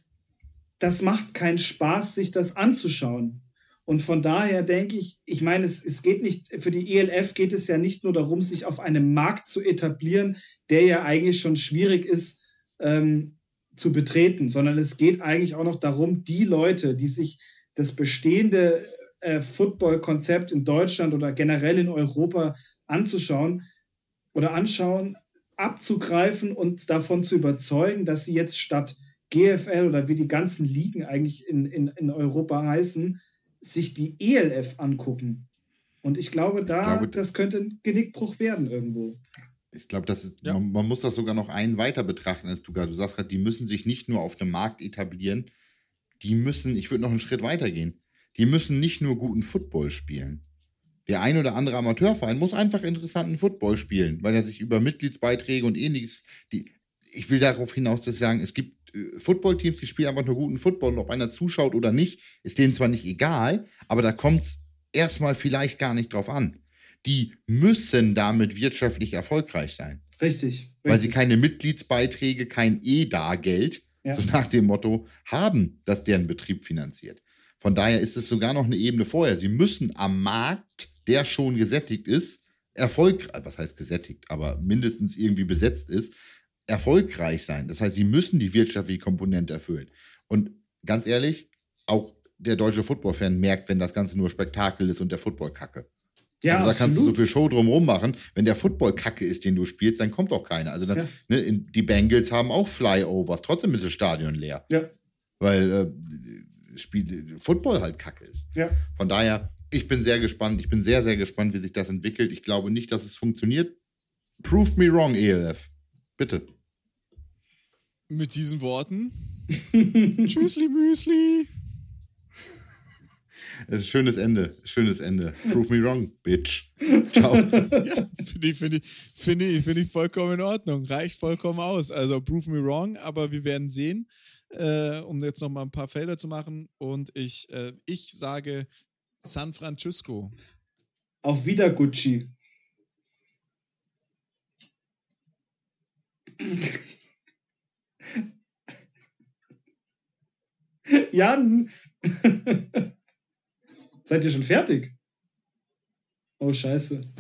das macht keinen Spaß, sich das anzuschauen. Und von daher denke ich, ich meine, es, es geht nicht, für die ELF geht es ja nicht nur darum, sich auf einem Markt zu etablieren, der ja eigentlich schon schwierig ist, ähm, zu betreten, sondern es geht eigentlich auch noch darum, die Leute, die sich das bestehende äh, Football-Konzept in Deutschland oder generell in Europa anzuschauen oder anschauen, abzugreifen und davon zu überzeugen, dass sie jetzt statt GFL oder wie die ganzen Ligen eigentlich in, in, in Europa heißen, sich die ELF angucken. Und ich glaube, da, ich glaube, das könnte ein Genickbruch werden irgendwo ich glaube, das ist, ja. man, man, muss das sogar noch einen weiter betrachten als du gerade. Du sagst gerade, die müssen sich nicht nur auf dem Markt etablieren, die müssen, ich würde noch einen Schritt weiter gehen, die müssen nicht nur guten Football spielen. Der ein oder andere Amateurverein muss einfach interessanten Football spielen, weil er sich über Mitgliedsbeiträge und ähnliches, die, ich will darauf hinaus dass sagen, es gibt äh, Footballteams, die spielen einfach nur guten Football und ob einer zuschaut oder nicht, ist denen zwar nicht egal, aber da kommt es erstmal vielleicht gar nicht drauf an die müssen damit wirtschaftlich erfolgreich sein. Richtig. richtig. Weil sie keine Mitgliedsbeiträge, kein EDA-Geld, ja. so nach dem Motto, haben, das deren Betrieb finanziert. Von daher ist es sogar noch eine Ebene vorher. Sie müssen am Markt, der schon gesättigt ist, erfolgreich, was heißt gesättigt, aber mindestens irgendwie besetzt ist, erfolgreich sein. Das heißt, sie müssen die wirtschaftliche Komponente erfüllen. Und ganz ehrlich, auch der deutsche Football-Fan merkt, wenn das Ganze nur Spektakel ist und der Football kacke. Ja, also da kannst du so viel Show drumherum machen. Wenn der Football kacke ist, den du spielst, dann kommt auch keiner. Also dann, ja. ne, die Bengals haben auch Flyovers, trotzdem ist das Stadion leer. Ja. Weil äh, Spiel, Football halt kacke ist. Ja. Von daher, ich bin sehr gespannt. Ich bin sehr, sehr gespannt, wie sich das entwickelt. Ich glaube nicht, dass es funktioniert. Prove me wrong, ELF. Bitte. Mit diesen Worten. Tschüssli Müsli. Es ist ein schönes Ende. Schönes Ende. Prove me wrong, bitch. Ciao. ja, finde ich, find ich, find ich, find ich vollkommen in Ordnung. Reicht vollkommen aus. Also prove me wrong, aber wir werden sehen, äh, um jetzt noch mal ein paar Felder zu machen. Und ich, äh, ich sage San Francisco. Auf wieder Gucci. Jan. Seid ihr schon fertig? Oh, scheiße.